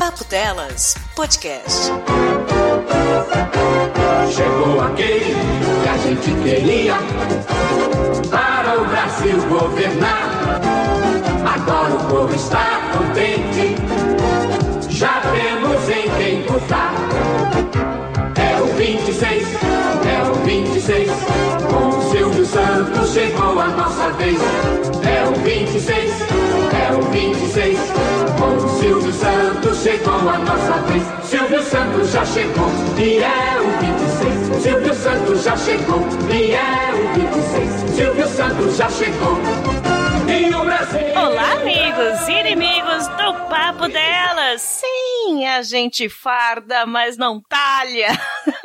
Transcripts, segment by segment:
Papo Delas Podcast. Chegou aquele que a gente queria para o Brasil governar. Agora o povo está contente, já temos em quem votar. É o 26, é o 26, com o Silvio Santos chegou a nossa vez. É o 26, é o 26, com Silvio Santos chegou a nossa vez. Silvio Santos já chegou e é o 26. Silvio Santos já chegou e é o 26. Silvio Santos já chegou. E o Brasil. Olá, amigos e inimigos do Papo Delas. Sim, a gente farda, mas não talha.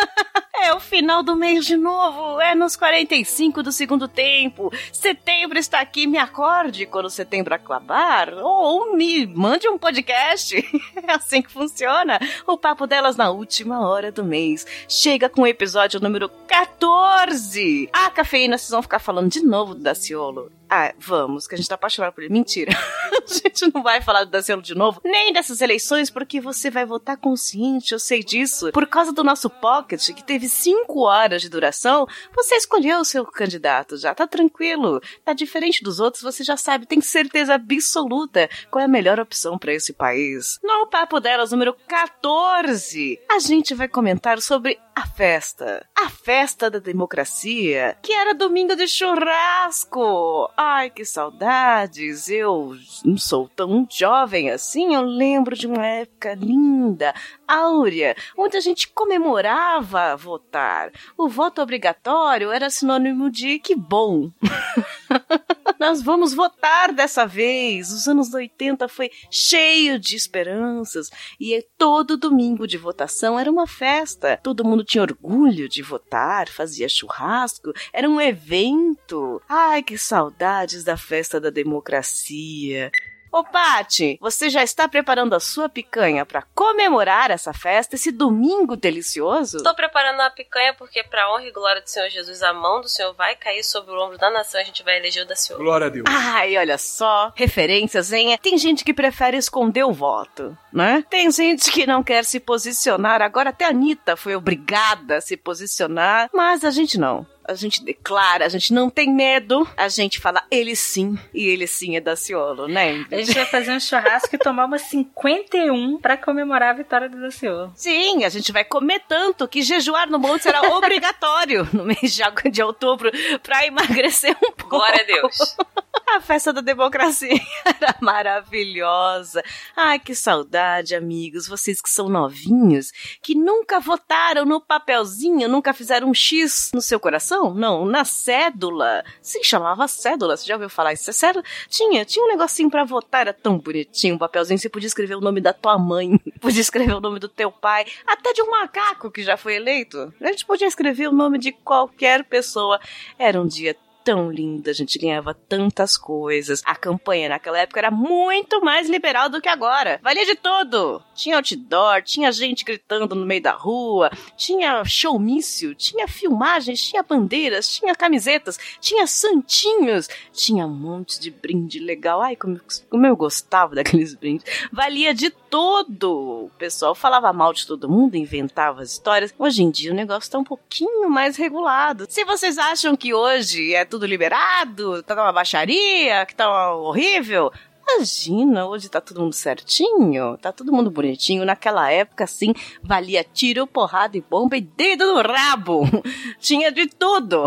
É o final do mês de novo, é nos 45 do segundo tempo. Setembro está aqui, me acorde quando setembro acabar, ou me mande um podcast. É assim que funciona. O papo delas na última hora do mês. Chega com o episódio número 14. A cafeína, vocês vão ficar falando de novo do Daciolo. Ah, vamos, que a gente tá apaixonado por ele. Mentira. a gente não vai falar do Daciolo de novo, nem dessas eleições, porque você vai votar consciente, eu sei disso. Por causa do nosso pocket, que teve 5 horas de duração, você escolheu o seu candidato já, tá tranquilo. Tá diferente dos outros, você já sabe, tem certeza absoluta qual é a melhor opção para esse país. No Papo Delas, número 14, a gente vai comentar sobre a festa. A festa da democracia, que era domingo de churrasco. Ai, que saudades! Eu não sou tão jovem assim, eu lembro de uma época linda, áurea, onde a gente comemorava votar. O voto obrigatório era sinônimo de que bom. Nós vamos votar dessa vez. Os anos 80 foi cheio de esperanças e todo domingo de votação era uma festa. Todo mundo tinha orgulho de votar, fazia churrasco, era um evento. Ai, que saudades da festa da democracia. Ô, Pati, você já está preparando a sua picanha para comemorar essa festa, esse domingo delicioso? Estou preparando a picanha porque, para honra e glória do Senhor Jesus, a mão do Senhor vai cair sobre o ombro da nação e a gente vai eleger o da Senhor. Glória a Deus. Ai, olha só, referências, hein? Tem gente que prefere esconder o voto, né? Tem gente que não quer se posicionar. Agora até a Anitta foi obrigada a se posicionar, mas a gente não a gente declara, a gente não tem medo, a gente fala ele sim, e ele sim é Daciolo, né? A gente vai fazer um churrasco e tomar uma 51 para comemorar a vitória do Daciolo. Sim, a gente vai comer tanto que jejuar no monte será obrigatório no mês de, de outubro para emagrecer um pouco. Glória a Deus. A festa da democracia era maravilhosa. Ai, que saudade, amigos. Vocês que são novinhos, que nunca votaram no papelzinho, nunca fizeram um X no seu coração? Não, na cédula. Se chamava cédula. Você já ouviu falar isso? É cédula? Tinha, tinha um negocinho para votar. Era tão bonitinho um papelzinho. Você podia escrever o nome da tua mãe, podia escrever o nome do teu pai, até de um macaco que já foi eleito. A gente podia escrever o nome de qualquer pessoa. Era um dia tão linda, a gente ganhava tantas coisas. A campanha naquela época era muito mais liberal do que agora. Valia de tudo. Tinha outdoor, tinha gente gritando no meio da rua, tinha showmício, tinha filmagens, tinha bandeiras, tinha camisetas, tinha santinhos, tinha um monte de brinde legal. Ai, como, como eu gostava daqueles brindes. Valia de tudo. O pessoal falava mal de todo mundo, inventava as histórias. Hoje em dia o negócio tá um pouquinho mais regulado. Se vocês acham que hoje é tudo liberado, tá uma baixaria, que tá horrível, Imagina, hoje tá todo mundo certinho, tá todo mundo bonitinho. Naquela época, assim, valia tiro, porrada e bomba e dedo no rabo. Tinha de tudo.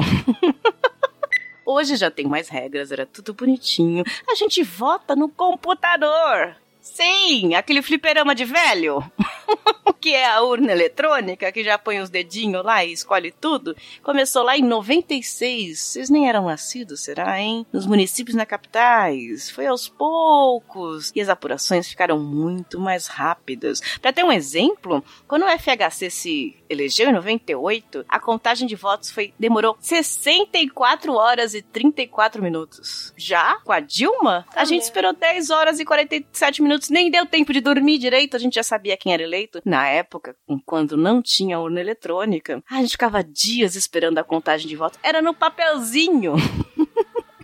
Hoje já tem mais regras, era tudo bonitinho. A gente vota no computador. Sim, aquele fliperama de velho. que é a urna eletrônica, que já põe os dedinhos lá e escolhe tudo. Começou lá em 96. Vocês nem eram nascidos, será, hein? Nos municípios na capitais. Foi aos poucos. E as apurações ficaram muito mais rápidas. Para ter um exemplo, quando o FHC se elegeu em 98, a contagem de votos foi demorou 64 horas e 34 minutos. Já com a Dilma, a gente esperou 10 horas e 47 minutos, nem deu tempo de dormir direito, a gente já sabia quem era eleito. Na época, quando não tinha urna eletrônica, a gente ficava dias esperando a contagem de votos. Era no papelzinho.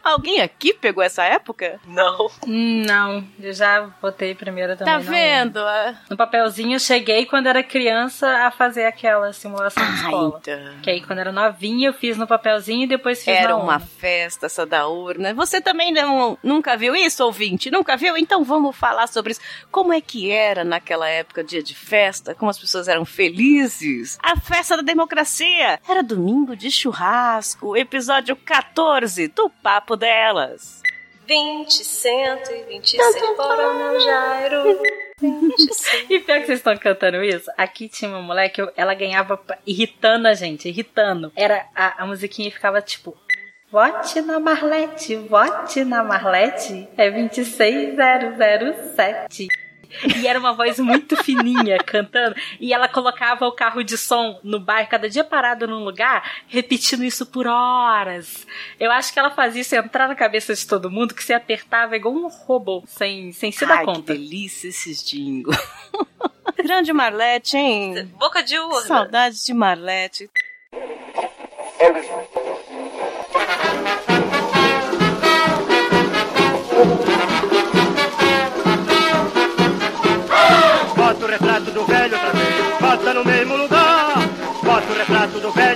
Alguém aqui pegou essa época? Não. Hum, Não, eu já votei primeiro também. Tá não vendo? Ah, No papelzinho, eu cheguei quando era criança a fazer aquela simulação de escola. então. Que aí, quando era novinha, eu fiz no papelzinho e depois fiz Era na uma festa essa da urna. Você também não, nunca viu isso, ouvinte? Nunca viu? Então vamos falar sobre isso. Como é que era naquela época, dia de festa? Como as pessoas eram felizes? A festa da democracia! Era domingo de churrasco, episódio 14 do Papo Delas. 20, 126 para meu Jairo. 26. E pior que vocês estão cantando isso, aqui tinha uma moleque, eu- ela ganhava irritando a gente, irritando. Era a, a musiquinha ficava tipo. Vote na Marlete, vote na Marlete, é 26007. E era uma voz muito fininha cantando. E ela colocava o carro de som no bairro, cada dia parado num lugar, repetindo isso por horas. Eu acho que ela fazia isso entrar na cabeça de todo mundo, que se apertava igual um robô, sem, sem se dar Ai, que conta. delícia esses jingles. Grande Marlete, hein? Boca de urna. Saudades de Marlete. Bota no mesmo lugar. Bota o retrato do velho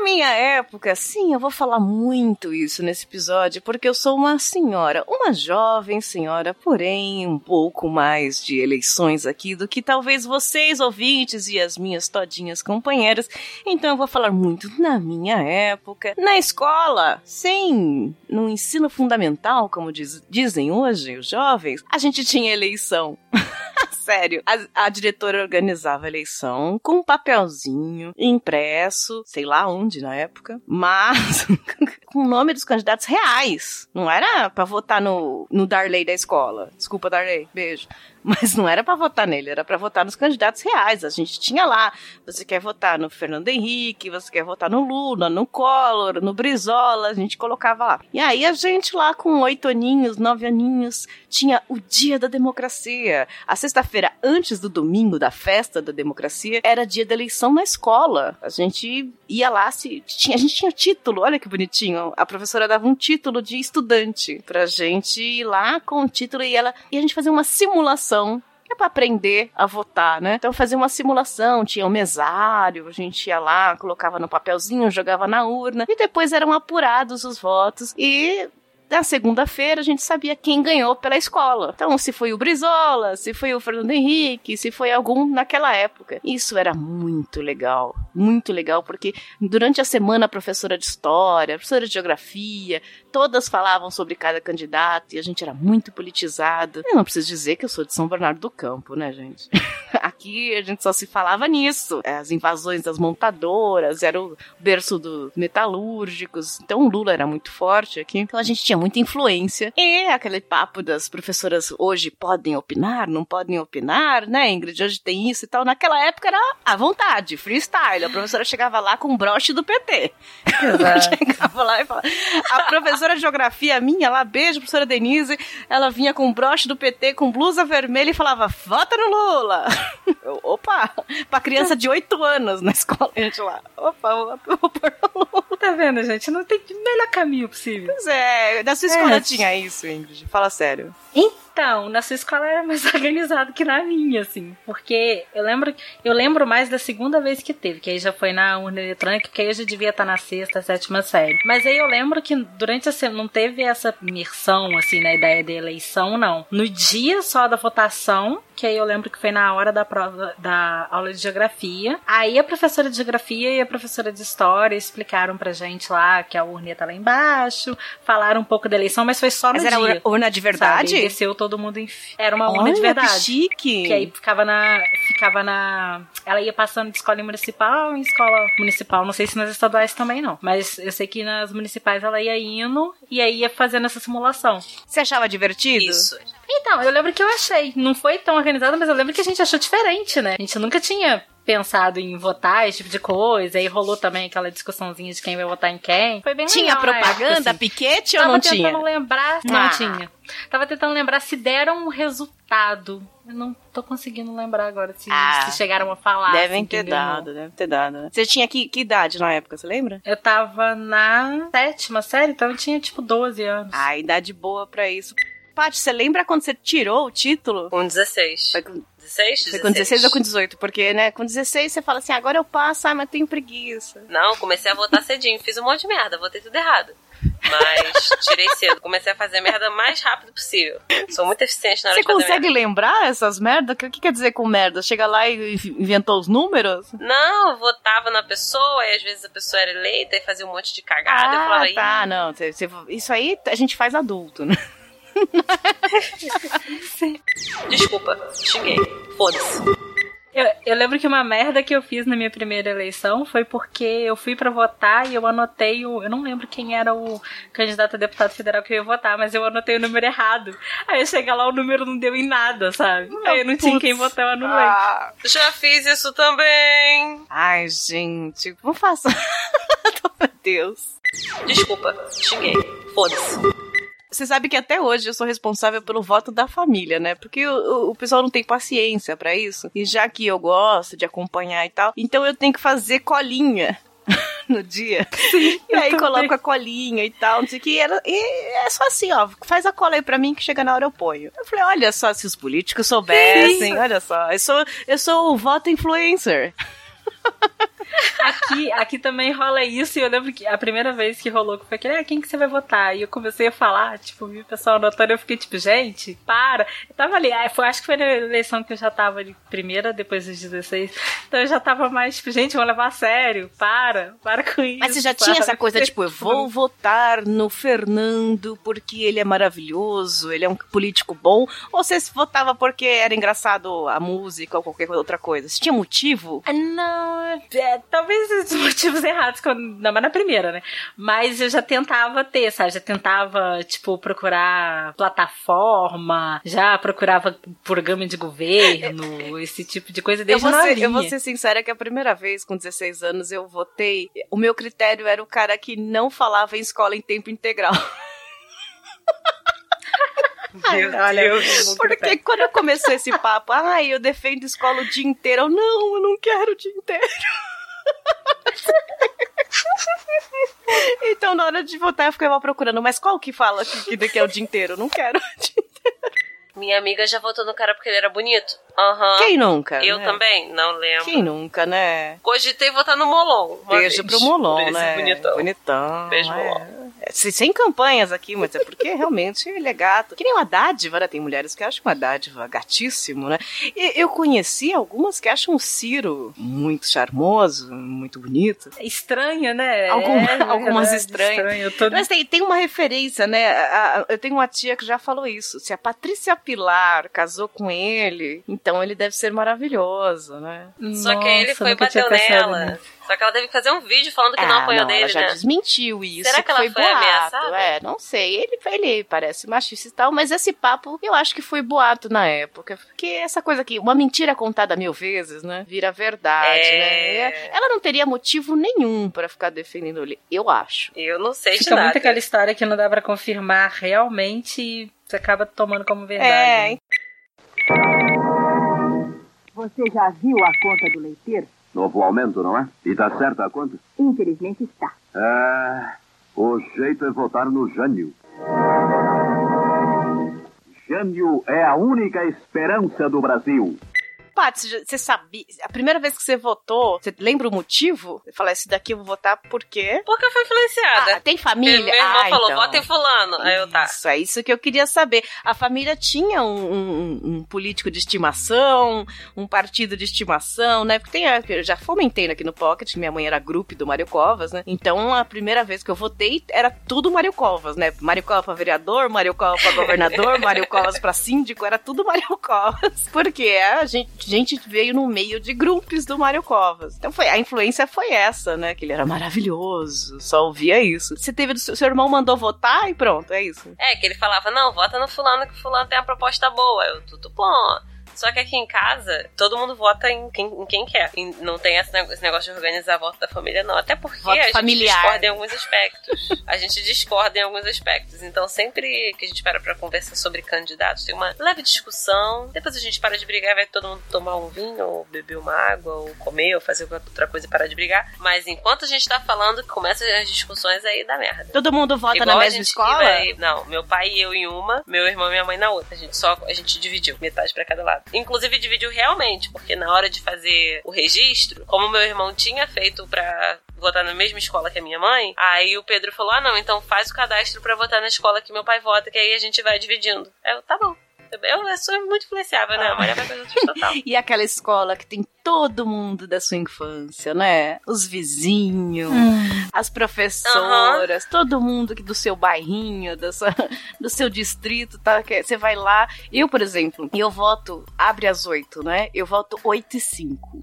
Na minha época, sim, eu vou falar muito isso nesse episódio, porque eu sou uma senhora, uma jovem senhora, porém um pouco mais de eleições aqui do que talvez vocês, ouvintes, e as minhas todinhas companheiras. Então eu vou falar muito na minha época, na escola, sim, no ensino fundamental, como diz- dizem hoje os jovens, a gente tinha eleição. Sério, a, a diretora organizava a eleição com um papelzinho impresso, sei lá onde na época, mas com o nome dos candidatos reais. Não era pra votar no, no Darley da escola. Desculpa, Darley, beijo. Mas não era pra votar nele, era pra votar nos candidatos reais. A gente tinha lá, você quer votar no Fernando Henrique, você quer votar no Lula, no Collor, no Brizola, a gente colocava lá. E aí a gente lá com oito aninhos, nove aninhos, tinha o dia da democracia. A sexta-feira antes do domingo da festa da democracia era dia da eleição na escola. A gente ia lá, se tinha, a gente tinha título, olha que bonitinho. A professora dava um título de estudante pra gente ir lá com o título e ela e a gente fazia uma simulação é pra aprender a votar, né? Então fazia uma simulação, tinha um mesário, a gente ia lá, colocava no papelzinho, jogava na urna e depois eram apurados os votos e na segunda-feira a gente sabia quem ganhou pela escola. Então, se foi o Brizola, se foi o Fernando Henrique, se foi algum naquela época. Isso era muito legal. Muito legal, porque durante a semana a professora de história, a professora de geografia, todas falavam sobre cada candidato e a gente era muito politizado. Eu não preciso dizer que eu sou de São Bernardo do Campo, né, gente? Aqui a gente só se falava nisso. As invasões das montadoras, era o berço dos metalúrgicos. Então o Lula era muito forte aqui. Então a gente tinha muita influência. E aquele papo das professoras hoje podem opinar, não podem opinar, né, Ingrid? Hoje tem isso e tal. Naquela época era à vontade, freestyle. A professora chegava lá com um broche do PT. Exato. Chegava lá e falava. A professora de geografia minha lá, beijo, professora Denise, ela vinha com broche do PT, com blusa vermelha e falava: vota no Lula! Eu, Opa! Pra criança de 8 anos na escola, a gente lá. Opa, pôr no Lula. Tá vendo, gente? Não tem melhor caminho possível. Pois é, na sua escola É. tinha isso, Ingrid. Fala sério. Então, na sua escola era mais organizado que na minha, assim. Porque eu lembro, eu lembro mais da segunda vez que teve, que aí já foi na urna eletrônica, que aí eu já devia estar na sexta, sétima série. Mas aí eu lembro que durante a semana não teve essa imersão, assim, na ideia de eleição, não. No dia só da votação, que aí eu lembro que foi na hora da prova da aula de geografia. Aí a professora de geografia e a professora de história explicaram pra gente lá que a urna tá lá embaixo, falaram um pouco da eleição, mas foi só Mas no era dia. urna- urna de verdade? Sabe? Desceu todo mundo em... Era uma urna Olha, de verdade. que chique. Que aí ficava na. Ficava na. Ela ia passando de escola em municipal em escola municipal. Não sei se nas estaduais também não. Mas eu sei que nas municipais ela ia indo e aí ia fazendo essa simulação. Você achava divertido? Isso. Então, eu lembro que eu achei. Não foi tão organizado, mas eu lembro que a gente achou diferente, né? A gente nunca tinha pensado em votar, esse tipo de coisa. Aí rolou também aquela discussãozinha de quem vai votar em quem. Foi bem Tinha legal propaganda, época, assim. piquete ou Tava não tentando tinha? lembrar. Não Ah. tinha. Tava tentando lembrar se deram um resultado. Eu não tô conseguindo lembrar agora se, Ah. se chegaram a falar. Devem ter dado, deve ter dado. né? Você tinha que, que idade na época, você lembra? Eu tava na sétima série, então eu tinha tipo 12 anos. Ah, idade boa pra isso. Paty, você lembra quando você tirou o título? Com 16. Foi com, 16? foi com 16 ou com 18? Porque, né, com 16 você fala assim, agora eu passo, ah, mas tenho preguiça. Não, comecei a votar cedinho. Fiz um monte de merda, votei tudo errado. Mas tirei cedo. Comecei a fazer merda o mais rápido possível. Sou muito eficiente na hora Você de consegue merda. lembrar essas merdas? O que, que quer dizer com merda? Chega lá e inventou os números? Não, eu votava na pessoa, e às vezes a pessoa era eleita e fazia um monte de cagada. eu falava, Ah, "Ih, tá, não. isso aí a gente faz adulto, né? desculpa, xinguei. Foda-se. Eu, eu lembro que uma merda que eu fiz na minha primeira eleição foi porque eu fui pra votar e eu anotei o. Eu não lembro quem era o candidato a deputado federal que eu ia votar, mas eu anotei o número errado. Aí chega lá, o número não deu em nada, sabe? Aí eu não tinha quem votar, eu anulei. Ah, Já fiz isso também. ai, gente, não faça. Meu Deus. Desculpa, xinguei. Foda-se. Você sabe que até hoje eu sou responsável pelo voto da família, né? Porque o, o- pessoal não tem paciência pra isso. E já que eu gosto de acompanhar e tal, então eu tenho que fazer colinha. No dia. e aí coloco a colinha e tal, não sei o que. E, era- e é só assim, ó. Faz a cola aí pra mim que chega na hora eu ponho. Eu falei, olha só, se os políticos soubessem, olha só. Eu sou, eu sou o voto influencer. Aqui, aqui também rola isso, e eu lembro que a primeira vez que rolou que foi aquele, ah, quem que você vai votar? E eu comecei a falar, tipo, vi o pessoal anotando, eu fiquei tipo, gente, para. Eu tava ali, ah, foi, acho que foi na eleição que eu já tava ali, primeira, depois dos 16. Então eu já tava mais, tipo, gente, vamos levar a sério, para, para com isso. Mas você já tinha sabe? essa coisa, tipo, eu vou votar no Fernando porque ele é maravilhoso, ele é um político bom? Ou você votava porque era engraçado a música ou qualquer outra coisa? Você tinha motivo? Ah, Não, é, talvez os motivos errados, quando, não, mas na primeira, né? Mas eu já tentava ter, sabe? Já tentava, tipo, procurar plataforma, já procurava programa de governo, esse tipo de coisa Eu desde vou, ser, eu vou ser sincera que a primeira vez, com 16 anos, eu votei. O meu critério era o cara que não falava em escola em tempo integral. Meu Olha, Deus. Porque quando começou esse papo, ai, eu defendo escola o dia inteiro. Eu, não, eu não quero o dia inteiro. Então, na hora de votar, eu ficava procurando, mas qual que fala que, que é o dia inteiro? Não quero o dia inteiro. Minha amiga já votou no cara porque ele era bonito. Aham. Quem nunca? Eu né? também, não lembro. Quem nunca, né? Cogitei votar no Molon. Beijo vez. pro Molon, esse né? Bonitão. Bonitão. Beijo, é. Molon. É, sem- Sem campanhas aqui, mas é porque realmente ele é gato. Que nem uma dádiva, né? Tem mulheres que acham uma dádiva gatíssimo, né? E eu conheci algumas que acham o Ciro muito charmoso, muito bonito. Estranha, né? Alguma- É, algumas verdade, estranhas. estranho. Tô... Mas tem, tem uma referência, né? A- a- eu tenho uma tia que já falou isso. Se a Patrícia Pilar casou com ele, então ele deve ser maravilhoso, né? Só que ele foi tinha bateu pensado nela. Só que ela teve que fazer um vídeo falando que não Ah, apoiou não, dele, ela já né? desmentiu isso. Será que ela foi foi boato. ameaçada? É, não sei. Ele, ele parece machista e tal, mas esse papo eu acho que foi boato na época. Porque essa coisa aqui, uma mentira contada mil vezes, né? Vira verdade, É. né? Ela não teria motivo nenhum pra ficar defendendo ele, eu acho. Eu não sei de Fica nada. muito aquela história que não dá pra confirmar realmente e você acaba tomando como verdade. É, né? Você já viu a conta do leiteiro? Novo aumento, não é? E tá certa a conta? Infelizmente está. É. O jeito é votar no Jânio. Jânio é a única esperança do Brasil. Paty, você sabia? A primeira vez que você votou, você lembra o motivo? Você fala, esse daqui eu vou votar por quê? Porque eu fui influenciada. Ah, tem Meu família? irmão ah, falou, então. vota em fulano. Aí eu, tá. Isso, é isso que eu queria saber. A família tinha um, um- um político de estimação, um partido de estimação, né? Porque tem, eu já fomentei aqui no Pocket, minha mãe era grupo do Mário Covas, né? Então a primeira vez que eu votei era tudo Mário Covas, né? Mário Covas pra vereador, Mário Covas pra governador, Mário Covas pra síndico, era tudo Mário Covas. Porque a gente, gente veio no meio de grupos do Mário Covas. Então foi, a influência foi essa, né? Que ele era maravilhoso, só ouvia isso. Você teve, seu seu irmão mandou votar e pronto, é isso. É, que ele falava, não, vota no fulano que fulano tem uma proposta boa. Eu, tudo bom. Só que aqui em casa, todo mundo vota em quem, em quem quer. E não tem esse negócio de organizar voto da família, não. Até porque Voto a gente familiar. discorda em alguns aspectos. a gente discorda em alguns aspectos. Então, sempre que a gente para pra conversar sobre candidatos, tem uma leve discussão. Depois a gente para de brigar, vai todo mundo tomar um vinho, ou beber uma água, ou comer, ou fazer outra coisa e parar de brigar. Mas enquanto a gente tá falando, começam as discussões aí da merda. Todo mundo vota Igual na a mesma escola? Não, meu pai e eu em uma, meu irmão e minha mãe na outra. A gente só a gente dividiu, metade pra cada lado. Inclusive dividiu realmente, porque na hora de fazer o registro, como meu irmão tinha feito pra votar na mesma escola que a minha mãe, aí o Pedro falou: "Ah, não, então faz o cadastro pra votar na escola que meu pai vota, que aí a gente vai dividindo". Eu, tá bom. Eu, sou muito influenciável, né? A Maria vai tudo total. E aquela escola que tem todo mundo da sua infância, né? Os vizinhos, as professoras, todo mundo que do seu bairrinho, da sua- do seu distrito, tá? Que Você vai lá. Eu, por exemplo, eu voto, abre às oito, né? Eu voto oito e cinco.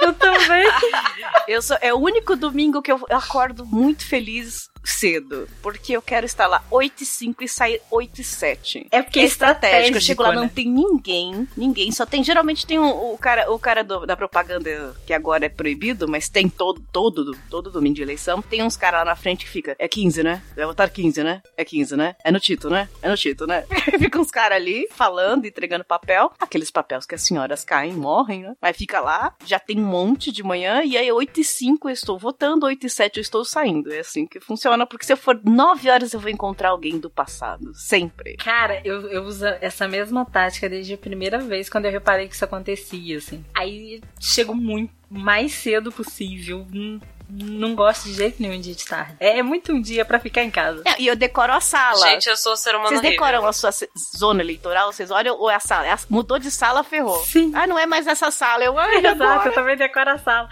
Eu também. Eu sou, é o único domingo que eu eu acordo muito feliz cedo, porque eu quero estar lá 8 e 5 e sair 8 e 7. É porque É é estratégico. Eu chego lá, né? não tem ninguém, ninguém. Só tem, geralmente tem um- o cara, o cara do- da propaganda que agora é proibido, mas tem todo, todo, todo domingo de eleição. Tem uns caras lá na frente que fica, é 15, né? Vai votar 15, né? É 15, né? É no título, né? É no título, né? fica uns caras ali falando, entregando papel. Aqueles papéis que as senhoras caem, morrem, né? Mas fica lá, já tem um monte de manhã, e aí 8 e 5 eu estou votando, 8 e 7 eu estou saindo. É assim que funciona, porque se eu for 9 horas eu vou encontrar alguém do passado. Sempre. Cara, eu, eu uso essa mesma tática desde a primeira vez quando eu reparei que isso acontecia, assim. Aí chego muito mais cedo possível. Não, não gosto de jeito nenhum de ir de tarde. É, é muito um dia pra ficar em casa. É, e eu decoro a sala. Gente, eu sou um ser humano Vocês decoram horrível. a sua zona eleitoral? Vocês olham ou é a sala? É a- mudou de sala, ferrou. Sim. Ah, não é mais essa sala. Eu, ai, Exato, agora. eu também decoro a sala.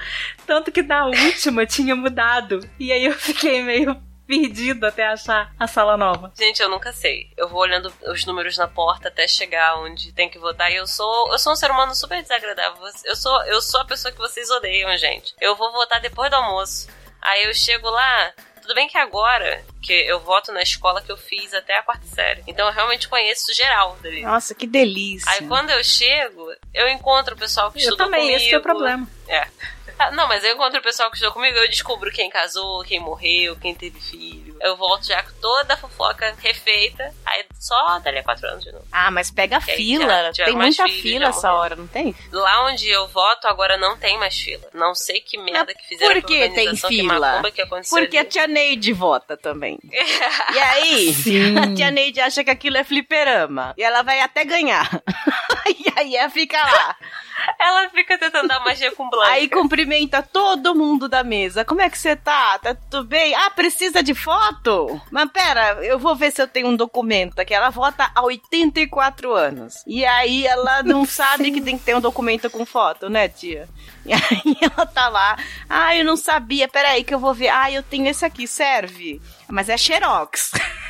Tanto que na última tinha mudado. E aí eu fiquei meio perdido até achar a sala nova. Gente, eu nunca sei. Eu vou olhando os números na porta até chegar onde tem que votar. E eu sou, eu sou um ser humano super desagradável. Eu sou, eu sou a pessoa que vocês odeiam, gente. Eu vou votar depois do almoço. Aí eu chego lá. Tudo bem que agora, que eu voto na escola que eu fiz até a quarta série. Então eu realmente conheço geral dali. Nossa, que delícia. Aí quando eu chego, eu encontro o pessoal que Eu estudou também, comigo. esse que é o problema. É. Ah, Não, mas eu encontro o pessoal que estudou comigo, eu descubro quem casou, quem morreu, quem teve filho. Eu volto já com toda a fofoca refeita, aí só dali a quatro anos de novo. Ah, mas pega aí fila. já- já tem muita filho, fila essa hora, não tem? Lá onde eu voto, agora não tem mais fila. Não sei que merda que fizeram por com a que tem organização, que fila? que aconteceu Porque a ali. tia Neide vota também. E aí, Sim. a tia Neide acha que aquilo é fliperama. E ela vai até ganhar. e aí ela fica lá. Ela fica tentando dar magia com Blanca. Aí cumprimenta todo mundo da mesa. Como é que você tá? Tá tudo bem? Ah, precisa de foto? Mas pera, eu vou ver se eu tenho um documento aqui. Ela vota há 84 anos. E aí ela não sabe que tem que ter um documento com foto, né, tia? E aí ela tá lá. Ah, eu não sabia. Peraí que eu vou ver. Ah, eu tenho esse aqui, serve. Mas é xerox.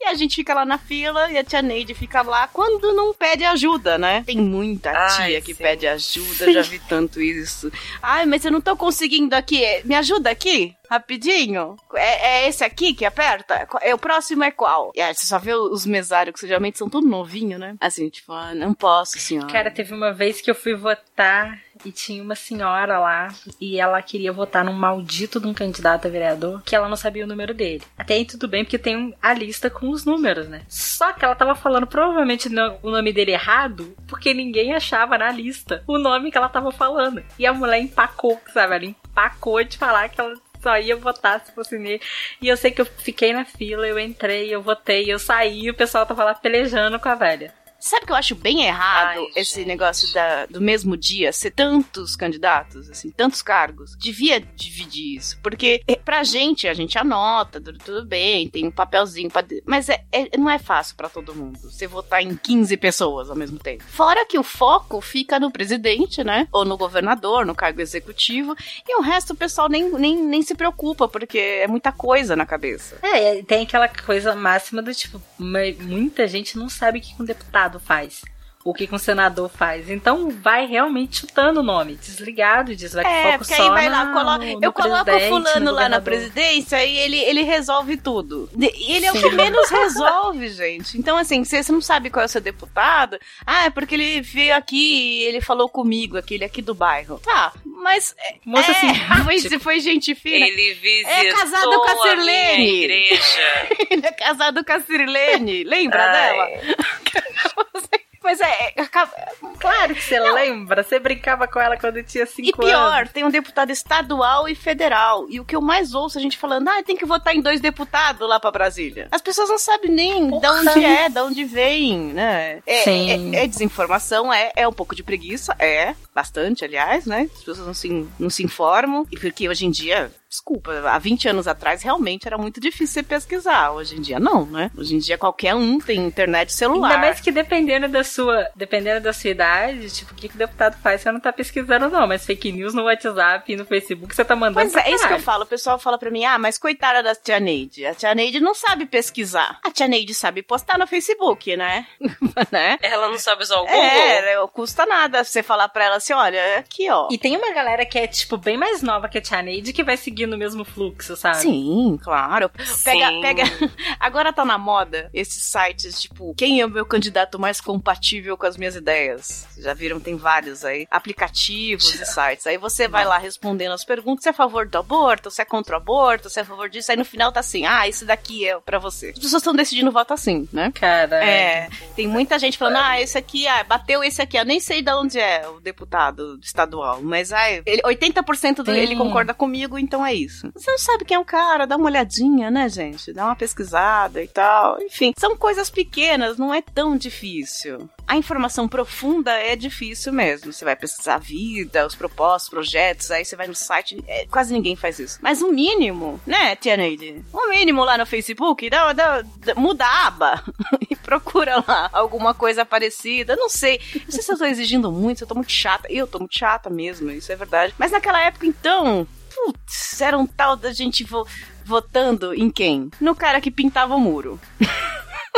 E a gente fica lá na fila e a tia Neide fica lá quando não pede ajuda, né? Tem muita Ai, tia que sim. pede ajuda, já vi tanto isso. Ai, mas eu não tô conseguindo aqui. Me ajuda aqui? Rapidinho? É, é esse aqui que aperta? É, o próximo é qual? Aí você só vê os mesários, que geralmente são tudo novinho, né? Assim, tipo, ah, não posso, senhora. Cara, teve uma vez que eu fui votar e tinha uma senhora lá e ela queria votar num maldito de um candidato a vereador que ela não sabia o número dele. Até aí tudo bem, porque tem a lista com os números, né? Só que ela tava falando provavelmente o nome dele errado porque ninguém achava na lista o nome que ela tava falando. E a mulher empacou, sabe? Ela empacou de falar que ela só ia votar se fosse nele. E eu sei que eu fiquei na fila, eu entrei, eu votei, eu saí e o pessoal tava lá pelejando com a velha. Sabe que eu acho bem errado Ai, esse gente. negócio da- do mesmo dia ser tantos candidatos, assim, tantos cargos? Devia dividir isso. Porque é, pra gente, a gente anota, tudo, bem, tem um papelzinho, pra, mas é, é- não é fácil pra todo mundo. Você votar em 15 pessoas ao mesmo tempo. Fora que o foco fica no presidente, né? Ou no governador, no cargo executivo. E o resto o pessoal nem, nem, nem se preocupa, porque é muita coisa na cabeça. É, tem aquela coisa máxima do tipo, muita gente não sabe o que um deputado faz. O que, que um senador faz. Então vai realmente chutando o nome, desligado disso, vai É, foco porque só aí vai lá, colo- no- no eu coloco o fulano no lá na presidência e ele, ele resolve tudo. E ele é o Sim. que menos resolve, gente. Então, assim, se você não sabe qual é o seu deputado, ah, é porque ele veio aqui e ele falou comigo, aquele aqui do bairro. Tá, mas. é- Moça é, simpática. foi, se foi gente fina. Ele visitou É casado com a Sirlene. igreja. Ele é casado com a Sirlene. Lembra Ai. dela? Mas é, é, acaba- Claro que você lembra, você brincava com ela quando tinha E 5 pior, anos. tem um deputado estadual e federal. E o que eu mais ouço a gente falando, ah, tem que votar em dois deputados lá pra Brasília. As pessoas não sabem nem de onde é, de onde vem, né? É, Sim. é- é desinformação, é, é um pouco de preguiça, é, bastante, aliás, né? As pessoas não se, não se informam. E porque hoje em dia, desculpa, há 20 anos atrás realmente era muito difícil você pesquisar. Hoje em dia não, né? Hoje em dia qualquer um tem internet e celular. Ainda mais que dependendo da sua, dependendo da sua idade, tipo, o que, que o deputado faz, você não tá pesquisando, não. Mas fake news no WhatsApp e no Facebook você tá mandando. Pois pra é, é isso que eu caralho. falo. O pessoal fala pra mim, ah, mas coitada da tia Neide. A tia Neide não sabe pesquisar. A tia Neide sabe postar no Facebook, né? né? Ela não sabe usar o Google. É, custa nada você falar pra ela assim, olha, aqui, ó. E tem uma galera que é, tipo, bem mais nova que a Tia Neide que vai seguir no mesmo fluxo, sabe? Sim, claro. Pega, Sim. pega. Agora tá na moda esses sites, tipo, quem é o meu candidato mais compatível com as minhas ideias? Já viram? Tem vários aí. Aplicativos e sites. Aí você vai lá respondendo as perguntas, se é a favor do aborto, se é contra o aborto, se é a favor disso. Aí no final tá assim, ah, esse daqui é pra você. As pessoas estão decidindo voto assim, né? Cara, É, tem muita gente falando, ah, esse aqui, ah, bateu esse aqui, eu nem sei de onde é o deputado estadual, mas ele, 80% do, Tem. ele concorda comigo, então é isso. Você não sabe quem é o cara, dá uma olhadinha, né, gente? Dá uma pesquisada e tal. Enfim, são coisas pequenas, não é tão difícil. A informação profunda é difícil mesmo. Você vai pesquisar a vida, os propósitos, projetos, aí você vai no site, é, quase ninguém faz isso. Mas o mínimo, né, Tia Neide? O mínimo lá no Facebook, dá- dá- muda a aba e procura lá alguma coisa parecida. Não sei. Não sei se eu tô exigindo muito, se eu tô muito chata. Eu tô muito chata mesmo, isso é verdade. Mas naquela época, então, putz, era um tal da gente vo- votando em quem? No cara que pintava o muro.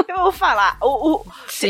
Eu vou falar. O, o-.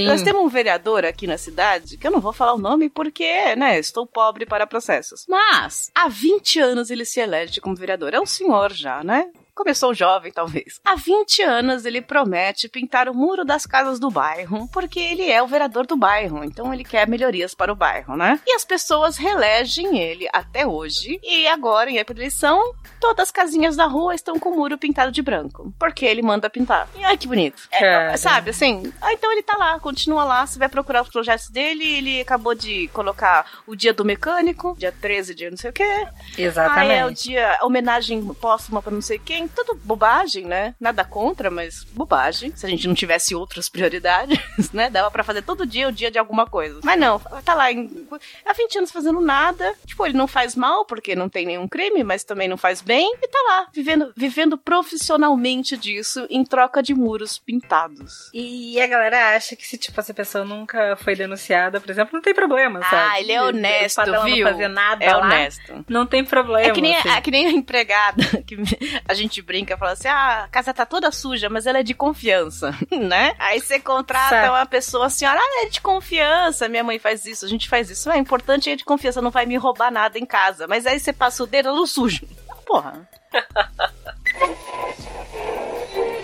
Nós temos um vereador aqui na cidade, que eu não vou falar o nome porque, né, estou pobre para processos. Mas, há 20 anos ele se elege como vereador. É um senhor já, né? Começou jovem, talvez. Há 20 anos ele promete pintar o muro das casas do bairro, porque ele é o vereador do bairro, então ele quer melhorias para o bairro, né? E as pessoas reelegem ele até hoje, e agora, em época de eleição, todas as casinhas da rua estão com o muro pintado de branco, porque ele manda pintar. E ai, que bonito. É, sabe, assim, ah, então ele tá lá, continua lá, você vai procurar os projetos dele, ele acabou de colocar o dia do mecânico, dia 13, dia não sei o quê. Exatamente. Ah, é o dia, homenagem póstuma pra não sei quem, tudo bobagem, né? Nada contra, mas bobagem. Se a gente não tivesse outras prioridades, né? Dava pra fazer todo dia o dia de alguma coisa. Mas não, tá lá em, há 20 anos fazendo nada. Tipo, ele não faz mal porque não tem nenhum crime, mas também não faz bem. E tá lá, vivendo, vivendo profissionalmente disso em troca de muros pintados. E a galera acha que se, tipo, essa pessoa nunca foi denunciada, por exemplo, não tem problema, sabe? Ah, ele é honesto, viu? não fazer nada É lá, honesto. Não tem problema. É que, nem, assim. é que nem a empregada, que a gente brinca, fala assim, ah, a casa tá toda suja, mas ela é de confiança, né? Aí você contrata Certo. uma pessoa assim, ah, ela é de confiança, minha mãe faz isso, a gente faz isso. É importante é de confiança, não vai me roubar nada em casa. Mas aí você passa o dedo no sujo. Porra.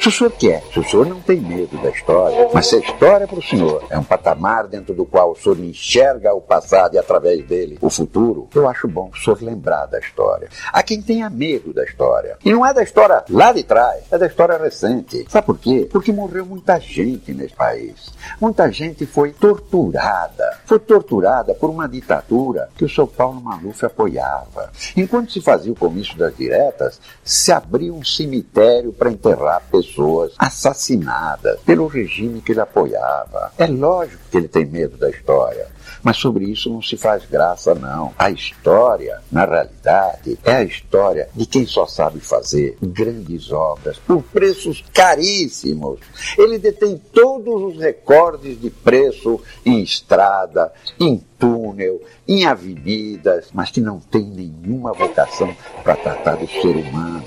Se o senhor quer, se o senhor não tem medo da história, mas se a história para o senhor é um patamar dentro do qual o senhor enxerga o passado e através dele o futuro, eu acho bom o senhor lembrar da história. Há quem tenha medo da história. E não é da história lá de trás, é da história recente. Sabe por quê? Porque morreu muita gente nesse país. Muita gente foi torturada. Foi torturada por uma ditadura que o São Paulo Maluf apoiava. Enquanto se fazia o comício das diretas, se abria um cemitério para enterrar pessoas assassinadas pelo regime que ele apoiava. É lógico que ele tem medo da história. Mas sobre isso não se faz graça, não. A história, na realidade, é a história de quem só sabe fazer grandes obras por preços caríssimos. Ele detém todos os recordes de preço em estrada, em túnel, em avenidas, mas que não tem nenhuma vocação para tratar do ser humano,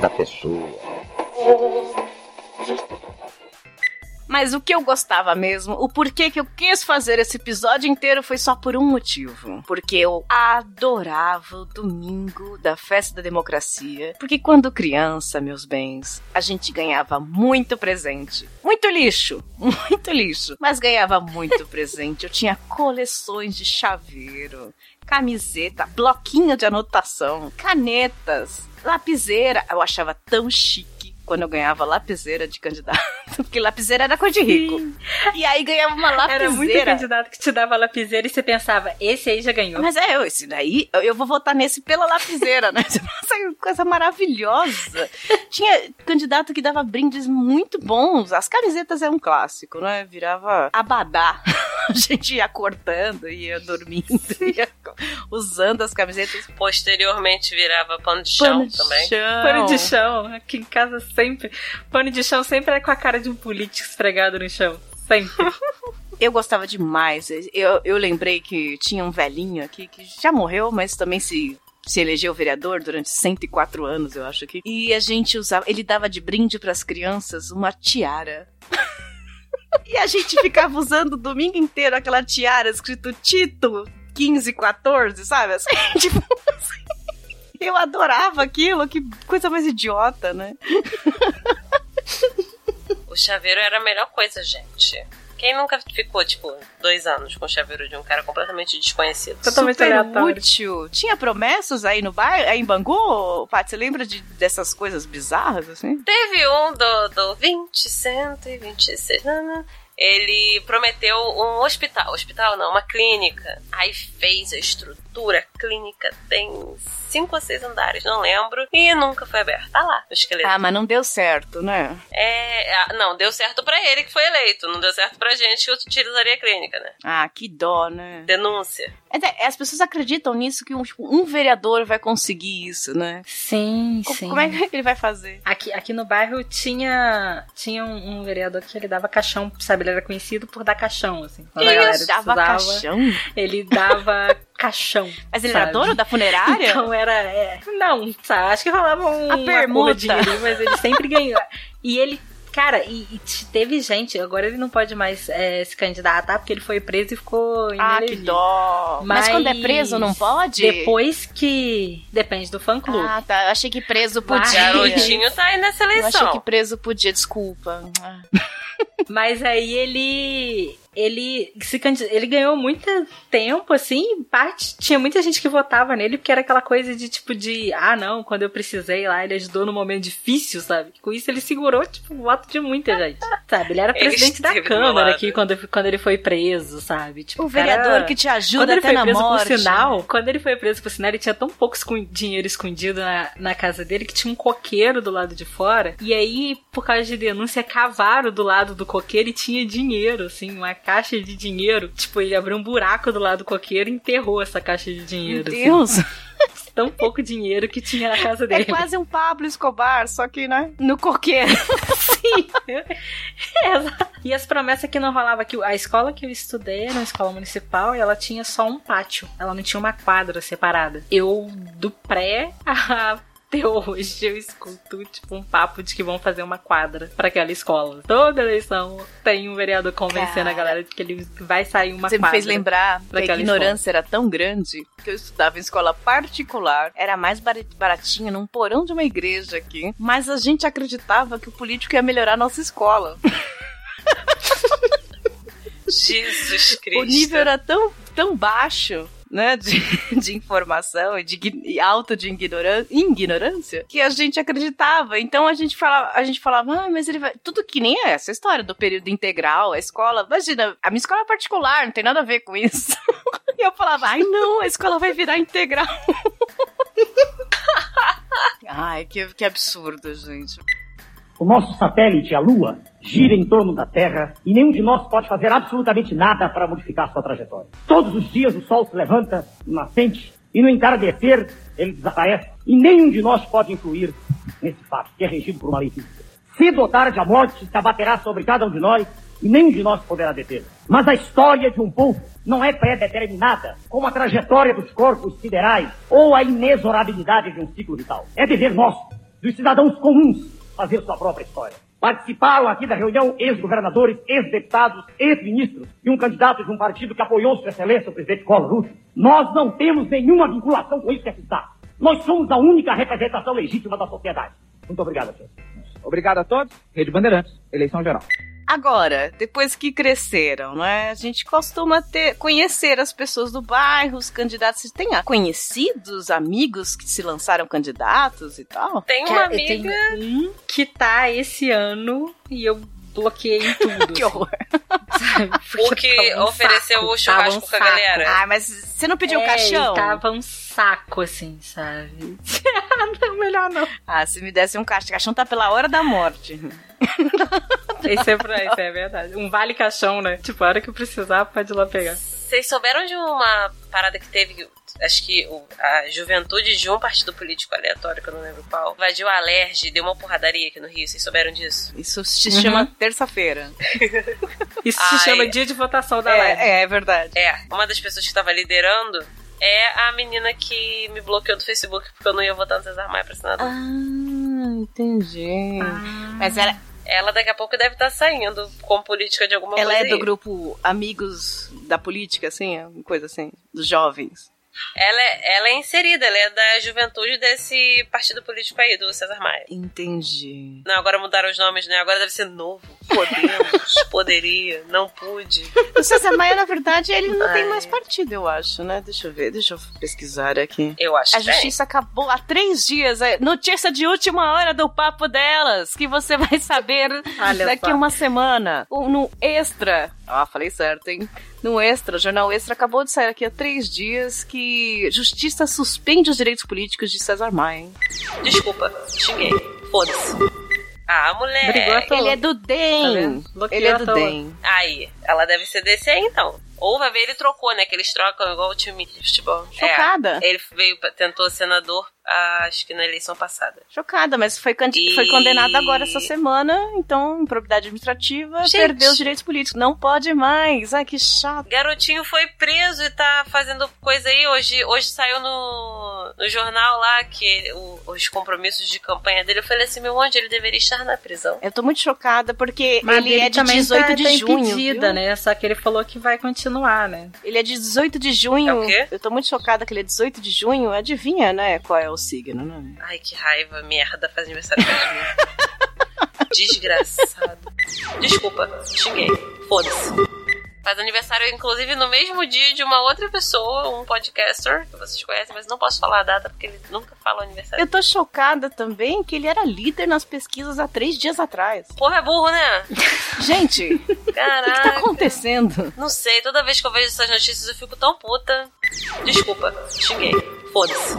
da pessoa. Mas o que eu gostava mesmo, o porquê que eu quis fazer esse episódio inteiro foi só por um motivo. Porque eu adorava o domingo da festa da democracia. Porque quando criança, meus bens, a gente ganhava muito presente. Muito lixo, muito lixo. Mas ganhava muito presente. Eu tinha coleções de chaveiro, camiseta, bloquinho de anotação, canetas, lapiseira. Eu achava tão chique quando eu ganhava lapiseira de candidato. Porque lapiseira era coisa de rico. Sim. E aí ganhava uma lapiseira. Era muito candidato que te dava lapiseira e você pensava, esse aí já ganhou. Mas é, eu- esse daí, eu- eu vou votar nesse pela lapiseira, né? Nossa, que coisa maravilhosa. Tinha candidato que dava brindes muito bons. As camisetas é um clássico, né? Virava abadá. A gente ia cortando, ia dormindo, ia usando as camisetas. Posteriormente virava pano de chão Pano de também. chão. Pano de chão, aqui em casa sempre. Pano de chão sempre é com a cara de um político esfregado no chão. Sempre. Eu gostava demais. Eu, eu lembrei que tinha um velhinho aqui que já morreu, mas também se se elegeu vereador durante 104 anos, eu acho que. E a gente usava, ele dava de brinde pras crianças uma tiara. e a gente ficava usando o domingo inteiro aquela tiara escrito Tito 1514, sabe? Assim, tipo assim. Eu adorava aquilo, que coisa mais idiota, né? O chaveiro era a melhor coisa, gente. Quem nunca ficou, tipo, dois anos com o chaveiro de um cara completamente desconhecido? Totalmente Super aleatório. útil. Tinha promessas aí no bairro, aí em Bangu? Paty, você lembra de, dessas coisas bizarras, assim? Teve um do, do 20, 126. não, não. Ele prometeu um hospital. Hospital não, uma clínica. Aí fez a estrutura. A clínica tem cinco ou seis andares, não lembro. E nunca foi aberta. Tá lá, o esqueleto. Ah, mas não deu certo, né? É, ah, não, deu certo pra ele que foi eleito. Não deu certo pra gente que utilizaria a clínica, né? Ah, que dó, né? Denúncia. É, As pessoas acreditam nisso que um, tipo, um vereador vai conseguir isso, né? Sim, Co- sim. Como é que ele vai fazer? Aqui, aqui no bairro tinha, tinha um, um vereador que ele dava caixão, sabe? Ele era conhecido por dar caixão, assim. Quando a galera Isso, dava caixão? ele dava caixão. Mas ele era sabe? dono da funerária? Então era. é, não, sabe? Acho que rolava um, permuta. ali, mas ele sempre ganhou. E ele. Cara, e, e te- teve gente, agora ele não pode mais é, se candidatar porque ele foi preso e ficou Ah, que dó. Mas, quando é preso, não pode? Depois que. Depende do fã clube. Ah, tá. Eu achei que preso Mas- podia. Garotinho tá aí nessa Eu achei eleição. que preso podia, desculpa. Mas aí ele. Ele se ele ganhou muito tempo, assim, em parte. Tinha muita gente que votava nele, porque era aquela coisa de tipo de ah, não, quando eu precisei lá, ele ajudou no momento difícil, sabe? Com isso ele segurou, tipo, o voto de muita gente. Sabe? Ele era Ele presidente da do meu Câmara aqui quando, quando ele foi preso, sabe? Tipo, O vereador cara- que te Quando ajuda ele até foi na preso morte. por sinal, quando ele foi preso por sinal, ele tinha tão pouco dinheiro escondido na, na casa dele que tinha um coqueiro do lado de fora. E aí, por causa de denúncia, cavaram do lado do coqueiro e tinha dinheiro, assim, uma caixa de dinheiro. Tipo, ele abriu um buraco do lado do coqueiro e enterrou essa caixa de Meu dinheiro. assim. Deus. Tão pouco dinheiro que tinha na casa É dele. quase um Pablo Escobar, só que, né? No coqueiro. Sim. E as promessas que não rolava aqui. A escola que eu estudei era uma escola municipal e ela tinha só um pátio. Ela não tinha uma quadra separada. Eu, do pré a até hoje, eu escuto, tipo, um papo de que vão fazer uma quadra pra aquela escola. Toda eleição tem um vereador convencendo Cara. a galera de que ele vai sair uma Você me quadra. fez lembrar que a ignorância era tão grande que eu estudava em escola particular, era mais bar- baratinha, num porão de uma igreja aqui, mas a gente acreditava que o político ia melhorar a nossa escola. Jesus Cristo. O nível era tão, tão baixo. Né, de, de informação e de e alto de ignoran- ignorância que a gente acreditava. Então a gente falava, a gente falava, ah, mas ele vai. Tudo que nem é essa história do período integral, a escola. Imagina, a minha escola é particular, não tem nada a ver com isso. E eu falava, ai não, a escola vai virar integral. Ai, que, que absurdo, gente. O nosso satélite, a Lua, gira em torno da Terra e nenhum de nós pode fazer absolutamente nada para modificar sua trajetória. Todos os dias o Sol se levanta no nascente e no entardecer ele desaparece e nenhum de nós pode influir nesse fato, que é regido por uma lei física. Cedo ou tarde a morte se abaterá sobre cada um de nós e nenhum de nós poderá deter. Mas a história de um povo não é pré-determinada, como a trajetória dos corpos siderais ou a inexorabilidade de um ciclo vital. É dever nosso, dos cidadãos comuns, fazer sua própria história. Participaram aqui da reunião ex-governadores, ex-deputados, ex-ministros e um candidato de um partido que apoiou Sua Excelência, o presidente Collor Nós não temos nenhuma vinculação com isso que aqui está. Nós somos a única representação legítima da sociedade. Muito obrigado, senhor. Obrigado a todos. Rede Bandeirantes, eleição geral. Agora, depois que cresceram, né? A gente costuma ter conhecer as pessoas do bairro, os candidatos. Você tem conhecidos, amigos que se lançaram candidatos e tal? Tem uma Cara, amiga. Tem um que tá esse ano e eu bloqueei em tudo. que horror. Sabe? O Porque que um ofereceu saco, o churrasco um com a galera. Ah, mas você não pediu é, caixão? Tava um saco, assim, sabe? não, melhor não. Ah, se me desse um caixão, caixão tá pela hora da morte. Esse é, pra, esse é verdade. Um vale caixão, né? Tipo, a hora que eu precisar, pode ir lá pegar. Vocês souberam de uma parada que teve, acho que a juventude de um partido político aleatório, que eu não lembro qual, invadiu a Alerj, deu uma porradaria aqui no Rio. Vocês souberam disso? Isso se chama terça-feira. Isso Ai. se chama dia de votação da. É, é, é verdade. É, uma das pessoas que estava liderando é a menina que me bloqueou do Facebook porque eu não ia votar no Cesar Maia pra senador. Ah, entendi. Mas ela, Ela daqui a pouco deve estar saindo como política de alguma ela coisa é do aí. grupo Amigos da Política, assim, coisa assim, dos jovens. Ela é, ela é inserida, ela é da juventude desse partido político aí, do César Maia. Entendi. Não, agora mudaram os nomes, né? Agora deve ser novo. Podemos, poderia, não pude. O César Maia, na verdade, ele não tem Ai. mais partido, eu acho, né? Deixa eu ver, deixa eu pesquisar aqui. Eu acho A que tem. justiça acabou há três dias. é Notícia de última hora do papo delas, que você vai saber Olha daqui uma semana. No Extra. Ah, falei certo, hein? No Extra, o Jornal Extra acabou de sair aqui há três dias que Justiça suspende os direitos políticos de César Maia, hein? Desculpa, xinguei. Foda-se. Ah, mulher. Ele é do Tá DEM. Bloqueou ele é do. DEM. Aí, ela deve ser desse aí então. Ou vai ver ele trocou, né? Que eles trocam igual o time de futebol. Chocada. É, ele veio, tentou senador, acho que na eleição passada. Chocada, mas foi, E- foi condenado agora essa semana, então, improbidade administrativa, Gente. perdeu os direitos políticos. Não pode mais. Ai, que chato. Garotinho foi preso e tá fazendo coisa aí. Hoje, hoje saiu no, no jornal lá que ele- o- os compromissos de campanha dele. Eu falei assim, meu onde ele deveria estar na prisão. Eu tô muito chocada porque Mas ele é de também 18 tá, de tá junho. impedida, viu? né? Só que ele falou que vai continuar, né? Ele é de 18 de junho. É o quê? Eu tô muito chocada que ele é 18 de junho. Adivinha, né, qual é o signo, né? Ai, que raiva, merda, faz aniversário de mim. Desgraçado. Desculpa, xinguei. Foda-se. Faz aniversário, inclusive, no mesmo dia de uma outra pessoa, um podcaster, que vocês conhecem, mas não posso falar a data porque ele nunca fala o aniversário. Eu tô chocada também que ele era líder nas pesquisas há três dias atrás. Porra, é burro, né? Gente, o que tá Caraca. acontecendo? Não sei, toda vez que eu vejo essas notícias eu fico tão puta. Desculpa, xinguei. Foda-se.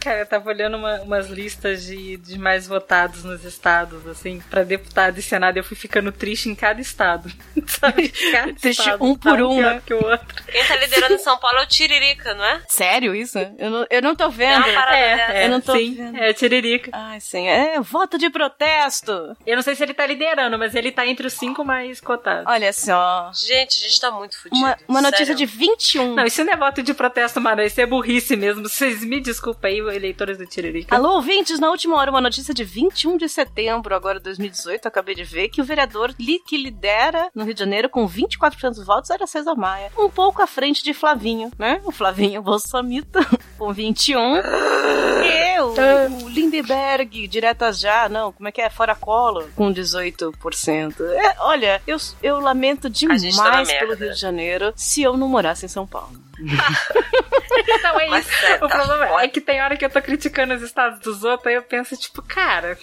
Cara, eu tava olhando uma- umas listas de, de mais votados nos estados, assim, pra deputado e senado. Eu fui ficando triste em cada estado. Sabe? Cada Triste estado um tá por um, pior né? que o outro. Quem tá liderando em São Paulo é o Tiririca, não é? Sério isso? Eu não, eu não tô É vendo. dessa. É, Eu não tô sim, vendo. é tiririca. Ai, sim. É voto de protesto. Eu não sei se ele tá liderando, mas ele tá entre os cinco mais cotados. Olha só. Gente, a gente tá muito fudido. Uma, uma notícia de 21. Não, isso não é voto de protesto, mano. Isso é burrice mesmo. Vocês me desculpem aí, eleitores do Tiririca. Alô, ouvintes, na última hora, uma notícia de 21 de setembro, agora 2018, eu acabei de ver que o vereador li- que lidera no Rio de Janeiro com 24% dos votos era César Maia. Um pouco à frente de Flavinho, né? O Flavinho Bolsonaro com 21. E o, o Lindeberg, diretas já, não, como é que é? Fora colo, com 18%. É, olha, eu, eu lamento tá demais pelo merda. Rio de Janeiro se eu não morasse em São Paulo. Não, é Mas isso. sério, O tá problema foda. é que tem hora que eu tô criticando os estados dos outros, aí eu penso, tipo, cara,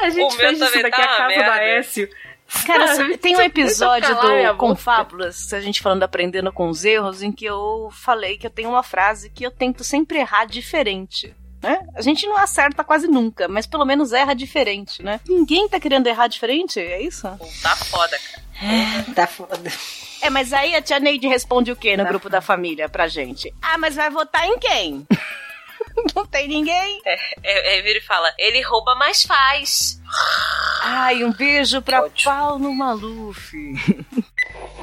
a gente O fez isso daqui tá a casa da Aécio. Cara, Sabe? tem um episódio do. Confábulas, a gente falando aprendendo com os erros, em que eu falei que eu tenho uma frase que eu tento sempre errar diferente. Né? A gente não acerta quase nunca, mas pelo menos erra diferente, né? Ninguém tá querendo errar diferente, é isso? Tá foda, cara. Tá foda. É, mas aí a tia Neide responde o quê no grupo da família pra gente? Ah, mas vai votar em quem? não tem ninguém? É, é, é, vira e fala, ele rouba, mas faz. Ai, um beijo pra. Paulo Maluf.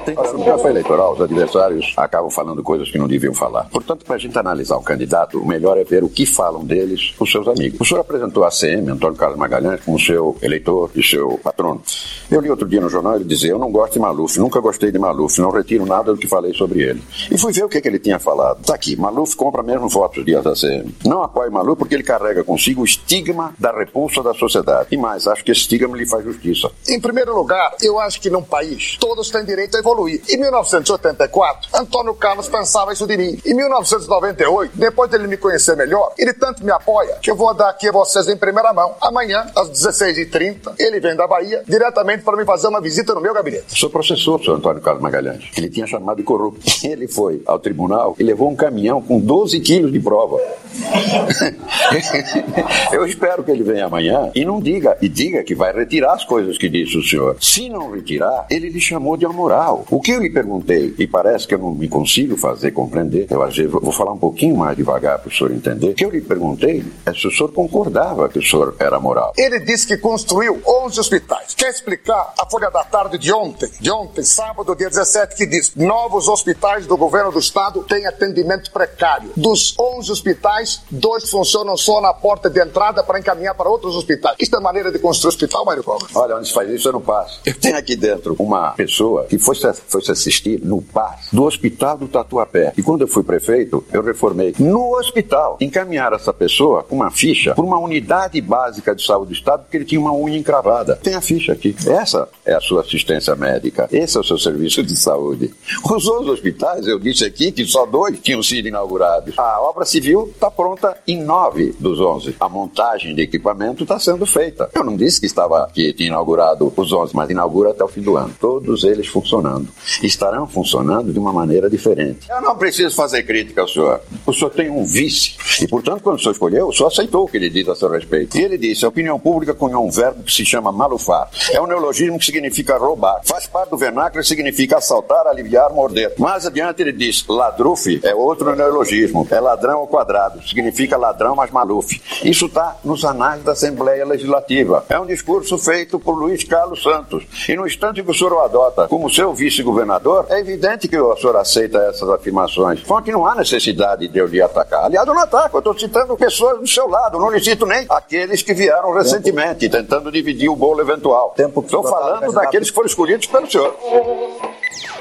Que no campo eleitoral, os adversários acabam falando coisas que não deviam falar. Portanto, para a gente analisar um candidato, o melhor é ver o que falam deles os seus amigos. O senhor apresentou a CM, Antônio Carlos Magalhães, como seu eleitor e seu patrono. Eu li outro dia no jornal ele dizia: Eu não gosto de Maluf, nunca gostei de Maluf, não retiro nada do que falei sobre ele. E fui ver o que, que ele tinha falado. Está aqui: Maluf compra mesmo votos de da CM. Não apoio Maluf porque ele carrega consigo o estigma da repulsa da sociedade. E mais, acho que esse estigma lhe faz justiça. Em primeiro lugar, eu acho que num país todos têm direito a evoluir. Em 1984, Antônio Carlos pensava isso de mim. Em 1998, depois dele me conhecer melhor, ele tanto me apoia que eu vou dar aqui a vocês em primeira mão. Amanhã, às 16h30, ele vem da Bahia diretamente para me fazer uma visita no meu gabinete. Processou o senhor Antônio Carlos Magalhães. Ele tinha chamado de corrupto. Ele foi ao tribunal e levou um caminhão com 12 quilos de prova. eu espero que ele venha amanhã e não diga, e diga que vai retirar as coisas que disse o senhor. Se não retirar, ele lhe chamou de amoral. O que eu lhe perguntei, e parece que eu não me consigo fazer compreender, eu às vezes vou falar um pouquinho mais devagar para o senhor entender. O que eu lhe perguntei é se o senhor concordava que o senhor era moral. Ele disse que construiu 11 hospitais. Quer explicar a folha da tarde de ontem, de ontem, sábado, dia 17, que diz: novos hospitais do governo do estado têm atendimento precário. Dos 11 hospitais, dois funcionam só na porta de entrada para encaminhar para outros hospitais. Isto é maneira de construir hospital, Mário Cobra? Olha, onde se faz isso eu não passo. Eu tenho aqui dentro uma pessoa que foi se, foi se assistir no PAS do Hospital do Tatuapé. E quando eu fui prefeito, eu reformei no hospital. Encaminhar essa pessoa com uma ficha por uma unidade básica de saúde do Estado, porque ele tinha uma unha encravada. Tem a ficha aqui. Essa é a sua assistência médica. Esse é o seu serviço de saúde. Os outros hospitais, eu disse aqui que só dois tinham sido inaugurados. A obra civil está pronta em nove dos onze. A montagem de equipamento está sendo feita. Eu não disse que estava que tinha inaugurado os onze, mas inaugura até o fim do ano. Todos eles funcionando. Estarão funcionando de uma maneira diferente. Eu não preciso fazer crítica ao senhor. O senhor tem um vice. E, portanto, quando o senhor escolheu, o senhor aceitou o que ele disse a seu respeito. E ele disse: a opinião pública cunhou um verbo que se chama malufar. É um neologismo que significa roubar. Faz parte do vernáculo e significa assaltar, aliviar, morder. Mais adiante ele diz: ladrufe é outro neologismo. É ladrão ao quadrado. Significa ladrão, mas malufe. Isso está nos anais da Assembleia Legislativa. É um discurso feito por Luiz Carlos Santos. E no instante que o senhor o adota como seu vice-governador, é evidente que o senhor aceita essas afirmações. Fonte que não há necessidade de eu lhe atacar. Aliás, eu não ataco, eu estou citando pessoas do seu lado, não lhe cito nem aqueles que vieram recentemente, tentando dividir o bolo eventual. Estou falando daqueles que foram escolhidos pelo senhor.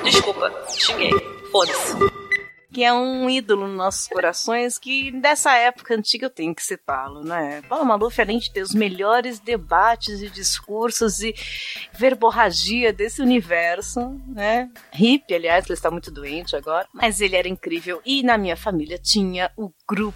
Desculpa, xinguei. Foda-se que é um ídolo nos nossos corações, que dessa época antiga eu tenho que citá-lo, né? Paulo Maluf, além de ter os melhores debates e discursos e verborragia desse universo, né? Hip, aliás, ele está muito doente agora, mas ele era incrível. E na minha família tinha o grupo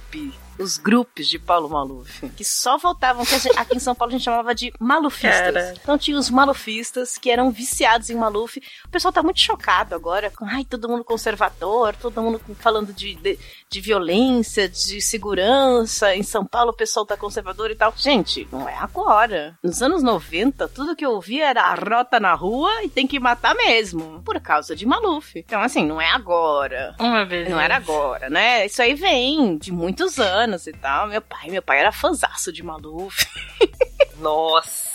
os grupos de Paulo Maluf, que só voltavam, que gente, aqui em São Paulo a gente chamava de malufistas. Cara. Então tinha os malufistas que eram viciados em Maluf. O pessoal tá muito chocado agora com, ai, todo mundo conservador, todo mundo falando de, de, de violência, de segurança. Em São Paulo o pessoal tá conservador e tal. Gente, não é agora. Nos anos 90, tudo que eu ouvia era a rota na rua e tem que matar mesmo. Por causa de Maluf. Então, assim, não é agora. Uma vez. Não era agora, né? Isso aí vem de muitos anos anos e tal. Meu pai, meu pai era fãzaço de Maluf. Nossa.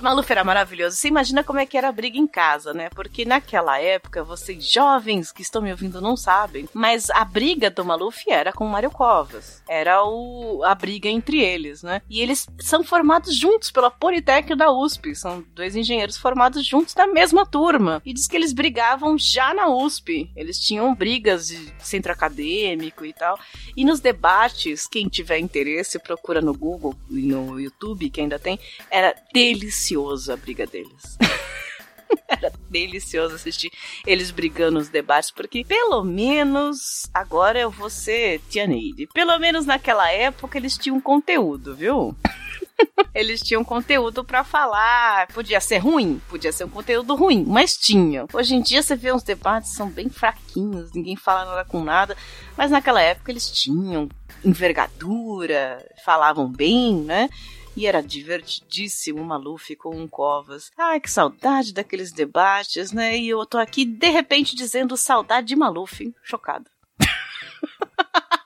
Maluf era maravilhoso. Você imagina como é que era a briga em casa, né? Porque naquela época, vocês jovens que estão me ouvindo não sabem, mas a briga do Maluf era com o Mário Covas. Era o, a briga entre eles, né? E eles são formados juntos pela Politécnica da USP. São dois engenheiros formados juntos da mesma turma. E diz que eles brigavam já na USP. Eles tinham brigas de centro acadêmico e tal. E nos debates, quem tiver interesse, procura no Google e no YouTube, que ainda tem, era deles delicioso a briga deles. Era delicioso assistir eles brigando nos debates, porque pelo menos agora eu vou ser Tia Neide. Pelo menos naquela época eles tinham conteúdo, viu? eles tinham conteúdo para falar. Podia ser ruim, podia ser um conteúdo ruim, mas tinha. Hoje em dia você vê uns debates são bem fraquinhos, ninguém fala nada com nada, mas naquela época eles tinham envergadura, falavam bem, né? E era divertidíssimo o Maluf com um Covas. Ai, que saudade daqueles debates, né? E eu tô aqui, de repente, dizendo saudade de Maluf. Chocada.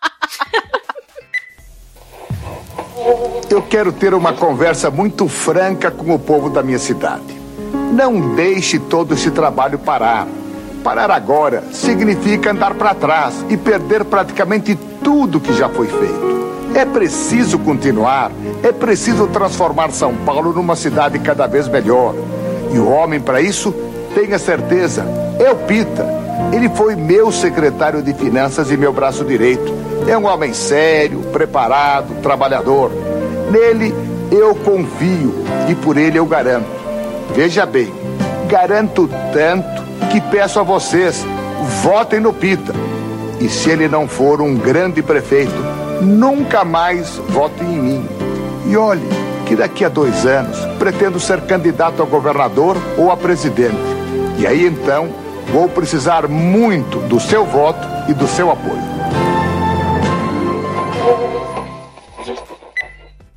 Eu quero ter uma conversa muito franca com o povo da minha cidade. Não deixe todo esse trabalho parar. Parar agora significa andar para trás e perder praticamente tudo que já foi feito. É preciso continuar, é preciso transformar São Paulo numa cidade cada vez melhor. E o homem, para isso, tenha certeza, é o Pita. Ele foi meu secretário de finanças e meu braço direito. É um homem sério, preparado, trabalhador. Nele eu confio e por ele eu garanto. Veja bem, garanto tanto que peço a vocês, votem no Pita. E se ele não for um grande prefeito, nunca mais votem em mim. E olhe, que daqui a dois anos pretendo ser candidato a governador ou a presidente. E aí então vou precisar muito do seu voto e do seu apoio.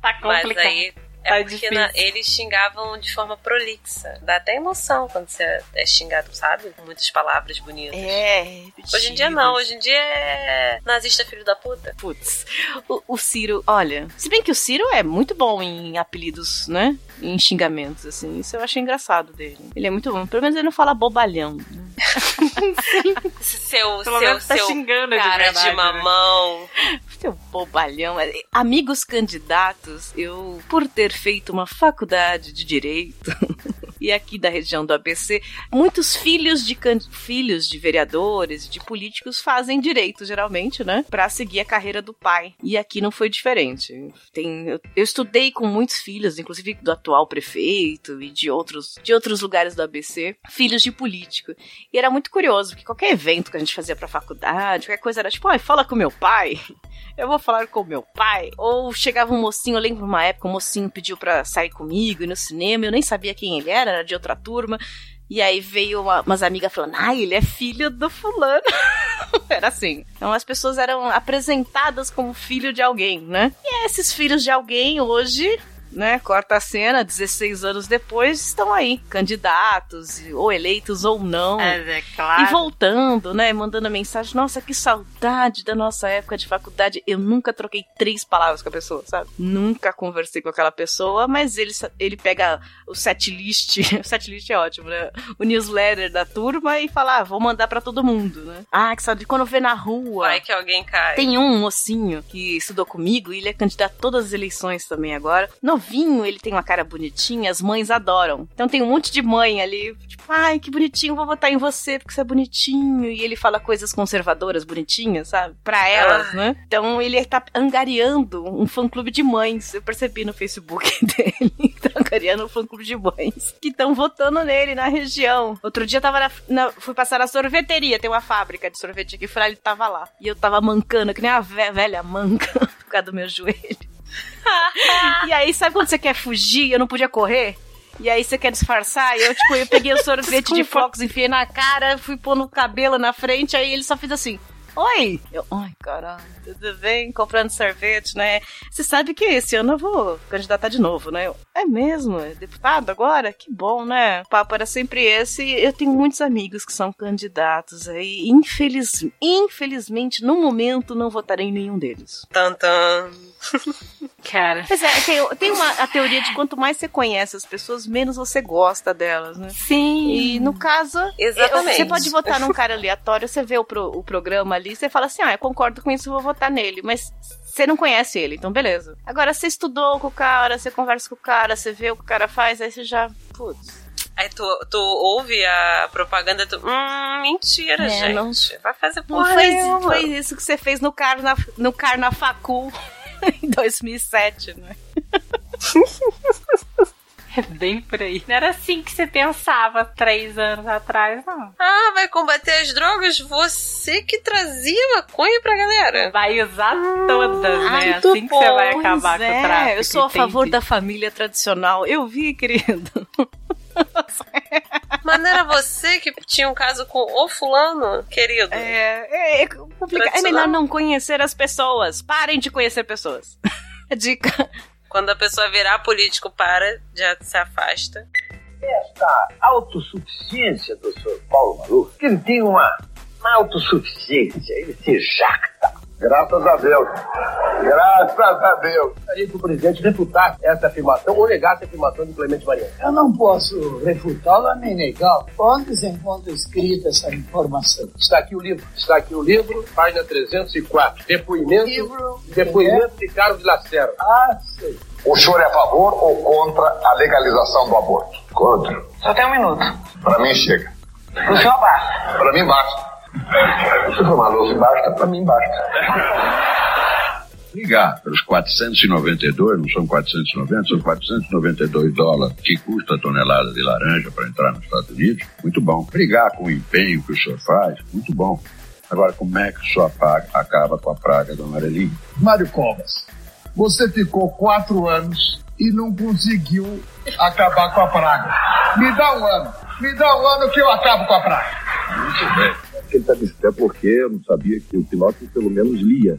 Tá Mas complicado. aí é Tá porque na- eles xingavam de forma prolixa. Dá até emoção quando você é xingado, sabe? Com muitas palavras bonitas. É, Hoje em dia não, hoje em dia é nazista filho da puta. Putz, o, o Ciro, olha, se bem que o Ciro é muito bom em apelidos, né? Em xingamentos, assim, isso eu acho engraçado dele. Ele é muito bom, pelo menos ele não fala bobalhão. né? Seu, Pelo seu, menos tá seu xingando de cara verdade, de né? mamão. Seu bobalhão. Amigos candidatos, eu, por ter feito uma faculdade de direito. E aqui da região do ABC, muitos filhos de can- filhos de vereadores, de políticos fazem direito geralmente, né, Pra seguir a carreira do pai. E aqui não foi diferente. Tem, eu, estudei com muitos filhos, inclusive do atual prefeito e de outros de outros lugares do ABC, filhos de político. E era muito curioso, porque qualquer evento que a gente fazia pra faculdade, qualquer coisa era tipo, ai, fala com meu pai. Eu vou falar com meu pai. Ou chegava um mocinho, eu lembro uma época, um mocinho pediu pra sair comigo, ir no cinema, eu nem sabia quem ele era, era de outra turma. E aí veio uma- umas amigas falando, ai, ele é filho do fulano. era assim. Então as pessoas eram apresentadas como filho de alguém, né? E esses filhos de alguém hoje né, corta a cena, 16 anos depois, estão aí, candidatos, ou eleitos ou não. É, é claro. E voltando, né, mandando mensagem, nossa, que saudade da nossa época de faculdade. Eu nunca troquei três palavras com a pessoa, sabe? Nunca conversei com aquela pessoa, mas ele, ele pega o setlist, o setlist é ótimo, né? O newsletter da turma e fala, ah, vou mandar pra todo mundo, né? Ah, que saudade, quando vê na rua. Vai que alguém cai. Tem um mocinho que estudou comigo e ele é candidato a todas as eleições também agora. Novinho, ele tem uma cara bonitinha, as mães adoram. Então tem um monte de mãe ali, tipo, ai, que bonitinho, vou votar em você porque você é bonitinho. E ele fala coisas conservadoras bonitinhas, sabe? Pra elas, Ah. né? Então ele tá angariando um fã-clube de mães. Eu percebi no Facebook dele. tá angariando um fã-clube de mães que estão votando nele na região. Outro dia eu tava na, na- fui passar na sorveteria, tem uma fábrica de sorvete aqui, fui lá, ele tava lá. E eu tava mancando, que nem a ve- velha manca, por causa do meu joelho. e aí, sabe quando você quer fugir? Eu não podia correr. E aí você quer disfarçar? E eu, tipo, eu peguei o sorvete de flocos, enfiei na cara, fui pôr no cabelo na frente, aí ele só fez assim. Oi! Eu, ai, caralho, tudo bem? Comprando sorvete, né? Você sabe que esse ano eu vou candidatar de novo, né? Eu, é mesmo? É deputado agora? Que bom, né? O papo era sempre esse. Eu tenho muitos amigos que são candidatos aí. Infeliz, infelizmente, no momento, não votarei em nenhum deles. Tantan. Cara. Pois é, tem, tem uma, a teoria de quanto mais você conhece as pessoas, menos você gosta delas, né? Sim. E no caso, Exatamente. você pode votar num cara aleatório, você vê o, pro- o programa ali, você fala assim, ah, eu concordo com isso, vou votar nele. Mas você não conhece ele, então beleza. Agora, você estudou com o cara, você conversa com o cara, você vê o que o cara faz, aí você já, putz... Aí tu, tu ouve a propaganda e tu. Hum, mentira, É, gente. não- Vai fazer Não porra foi, nenhuma. foi isso que você fez no, carna, no Carnafacul em 2007, né? É bem por aí. Não era assim que você pensava três anos atrás, não. Ah, vai combater as drogas? Você que trazia maconha pra galera. Vai usar todas, né? Muito assim que você vai bom, acabar pois com o é, tráfico. Eu sou a favor da família tradicional. Eu vi, querido. Mas não era você que tinha um caso com o fulano, querido? É, é, é complicado. É melhor não conhecer as pessoas. Parem de conhecer pessoas. Dica. Quando a pessoa virar político, para, já se afasta. Esta autossuficiência do Sr. Paulo Maluf, que ele tem uma, uma autossuficiência, ele se jacta Graças a Deus. Graças a Deus. Gostaria que o presidente refutasse essa afirmação ou negasse a afirmação de Clemente Mariano. Eu não posso refutá-la nem negá-la. Onde se encontra escrita essa informação? Está aqui o livro. Está aqui o livro, página 304. Depoimento, Livro, depoimento de Carlos Lacerda. Ah, sei. O senhor é a favor ou contra a legalização do aborto? Contra. Só tem um minuto. Pra mim chega. O senhor basta. Pra mim basta. Se for maluco basta, pra mim basta. Ligar pelos 492, não são 490, são 492 dólares que custa a tonelada de laranja para entrar nos Estados Unidos, muito bom. Brigar com o empenho que o senhor faz, muito bom. Agora, como é que o senhor apaga- acaba com a praga do amarelinho? Mário Covas, você ficou quatro anos e não conseguiu acabar com a praga. Me dá um ano. Me dá um ano que eu acabo com a praga. Muito bem. Ele sabe isso, até porque eu não sabia que o Pinóquio pelo menos lia.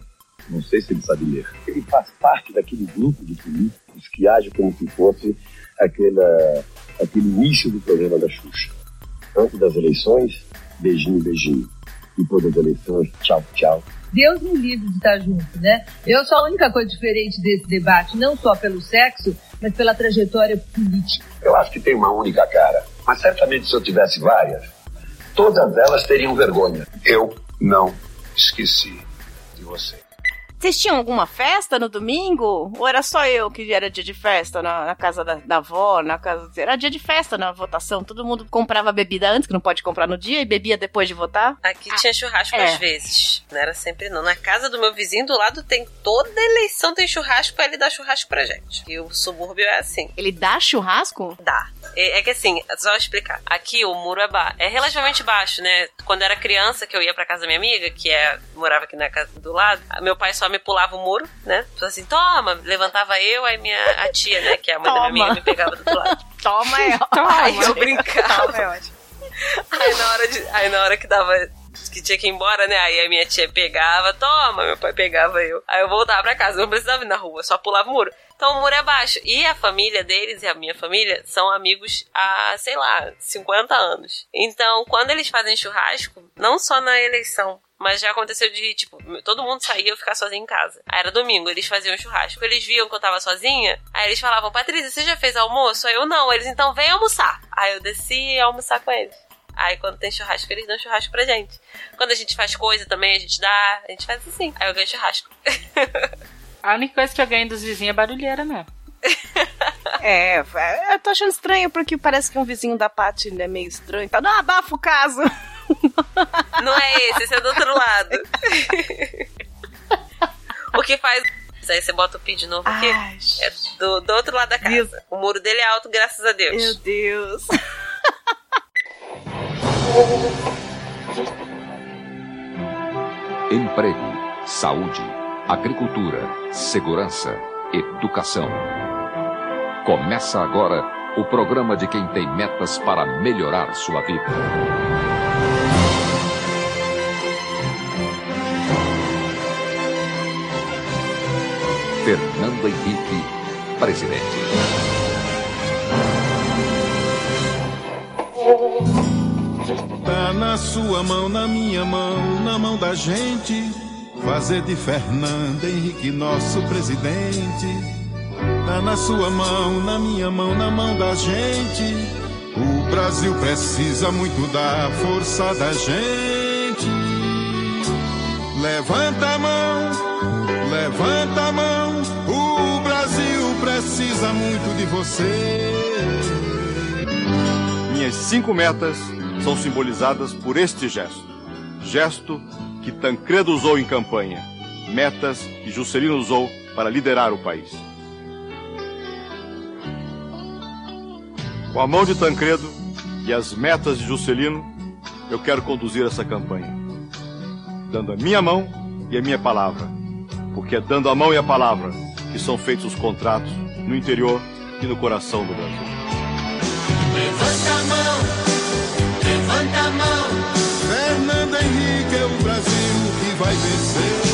Não sei se ele sabe ler. Ele faz parte daquele grupo de políticos que age como se fosse aquela, aquele início do programa da Xuxa. Antes das eleições, beijinho, beijinho. Depois das eleições, tchau, tchau. Deus me livre de estar junto, né? Eu sou a única coisa diferente desse debate, não só pelo sexo, mas pela trajetória política. Eu acho que tem uma única cara. Mas certamente se eu tivesse várias, todas elas teriam vergonha. Eu não esqueci de você. Vocês tinham alguma festa no domingo? Ou era só eu que era dia de festa na, na casa da, da avó, na casa. Era dia de festa na votação. Todo mundo comprava bebida antes, que não pode comprar no dia, e bebia depois de votar. Aqui tinha churrasco é. às vezes. Não era sempre não. Na casa do meu vizinho do lado tem toda eleição tem churrasco ele dar churrasco pra gente. E o subúrbio é assim. Ele dá churrasco? Dá. É, é que assim, só explicar. Aqui o muro é, ba é relativamente baixo, né? Quando era criança, que eu ia pra casa da minha amiga, que é, morava aqui na casa do lado, meu pai só me pulava o muro, né? Assim, toma, levantava eu, aí minha a tia, né, que é a mãe da minha Toma. amiga, me pegava do outro lado. Toma é Aí eu ótimo. brincava. Toma é ótimo. Aí na hora, de, aí na hora que dava. Que tinha que ir embora, né? Aí a minha tia pegava, toma, meu pai pegava eu. Aí eu voltava pra casa, não precisava ir na rua, só pulava o muro. Então o muro é baixo. E a família deles e a minha família são amigos há, sei lá, 50 anos. Então, quando eles fazem churrasco, não só na eleição, mas já aconteceu de, tipo, todo mundo saía e eu ficar sozinha em casa. Aí era domingo, eles faziam churrasco. Eles viam que eu tava sozinha, aí eles falavam, Patrícia, você já fez almoço? Aí eu, não. Eles, então, vem almoçar. Aí eu desci e ia almoçar com eles. Aí quando tem churrasco, eles dão churrasco pra gente. Quando a gente faz coisa também, a gente dá, a gente faz assim. Aí eu ganho churrasco. A única coisa que eu ganho dos vizinhos é barulheira mesmo. É, eu tô achando estranho porque parece que um vizinho da Paty é meio estranho. Tá, não abafa o caso. Não é esse, esse é do outro lado. o que faz. Aí você bota o pi de novo aqui. É do, do outro lado da casa. O muro dele é alto, graças a Deus. Meu Deus. Emprego, saúde, agricultura, segurança, educação. Começa agora o programa de quem tem metas para melhorar sua vida. Fernando Henrique, presidente. Tá na sua mão, na minha mão, na mão da gente. Fazer de Fernando Henrique nosso presidente. Tá na sua mão, na minha mão, na mão da gente. O Brasil precisa muito da força da gente. Levanta a mão, levanta a mão. Precisa muito de você. Minhas cinco metas são simbolizadas por este gesto. Gesto que Tancredo usou em campanha. Metas que Juscelino usou para liderar o país. Com a mão de Tancredo e as metas de Juscelino, eu quero conduzir essa campanha. Dando a minha mão e a minha palavra. Porque é dando a mão e a palavra que são feitos os contratos no interior e no coração do Brasil. Levanta a mão, levanta a mão. Fernando Henrique é o Brasil que vai vencer.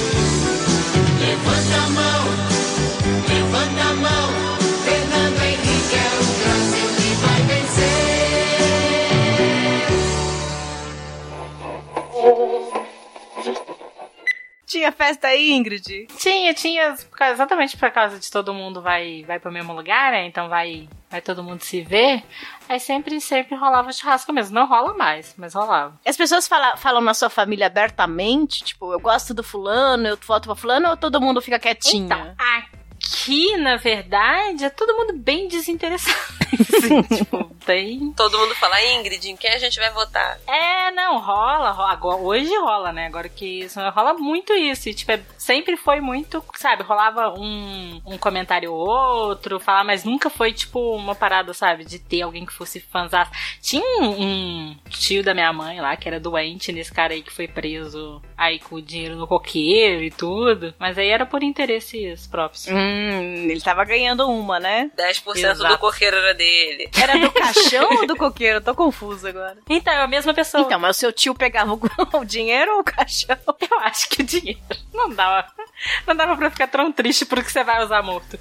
Tinha festa aí, Ingrid? Tinha, tinha, exatamente por causa de todo mundo vai, vai pro mesmo lugar, né? Então vai, vai todo mundo se ver. Aí sempre, sempre rolava churrasco mesmo. Não rola mais, mas rolava. As pessoas fala- falam na sua família abertamente, tipo, eu gosto do fulano, eu voto pra fulano, ou todo mundo fica quietinho? Então, aqui, na verdade, é todo mundo bem desinteressado. assim, tipo, tem... Todo mundo fala, Ingrid, em quem a gente vai votar? É, não, rola, rola. Agora, hoje rola, né? Agora que isso rola muito isso. E, tipo, é- sempre foi muito, sabe? Rolava um, um comentário ou outro, falar, mas nunca foi, tipo, uma parada, sabe? De ter alguém que fosse fãzão. Tinha um, um tio da minha mãe lá, que era doente nesse cara aí que foi preso aí com o dinheiro no coqueiro e tudo. Mas aí era por interesses próprios. Hum, ele tava ganhando uma, né? 10% do Exato. coqueiro era dele. Era do caixão ou do coqueiro? Eu tô confusa agora. Então, é a mesma pessoa. Então, mas o seu tio pegava o, o dinheiro ou o caixão? Eu acho que o dinheiro não dava. Não dava pra ficar tão triste porque você vai usar morto.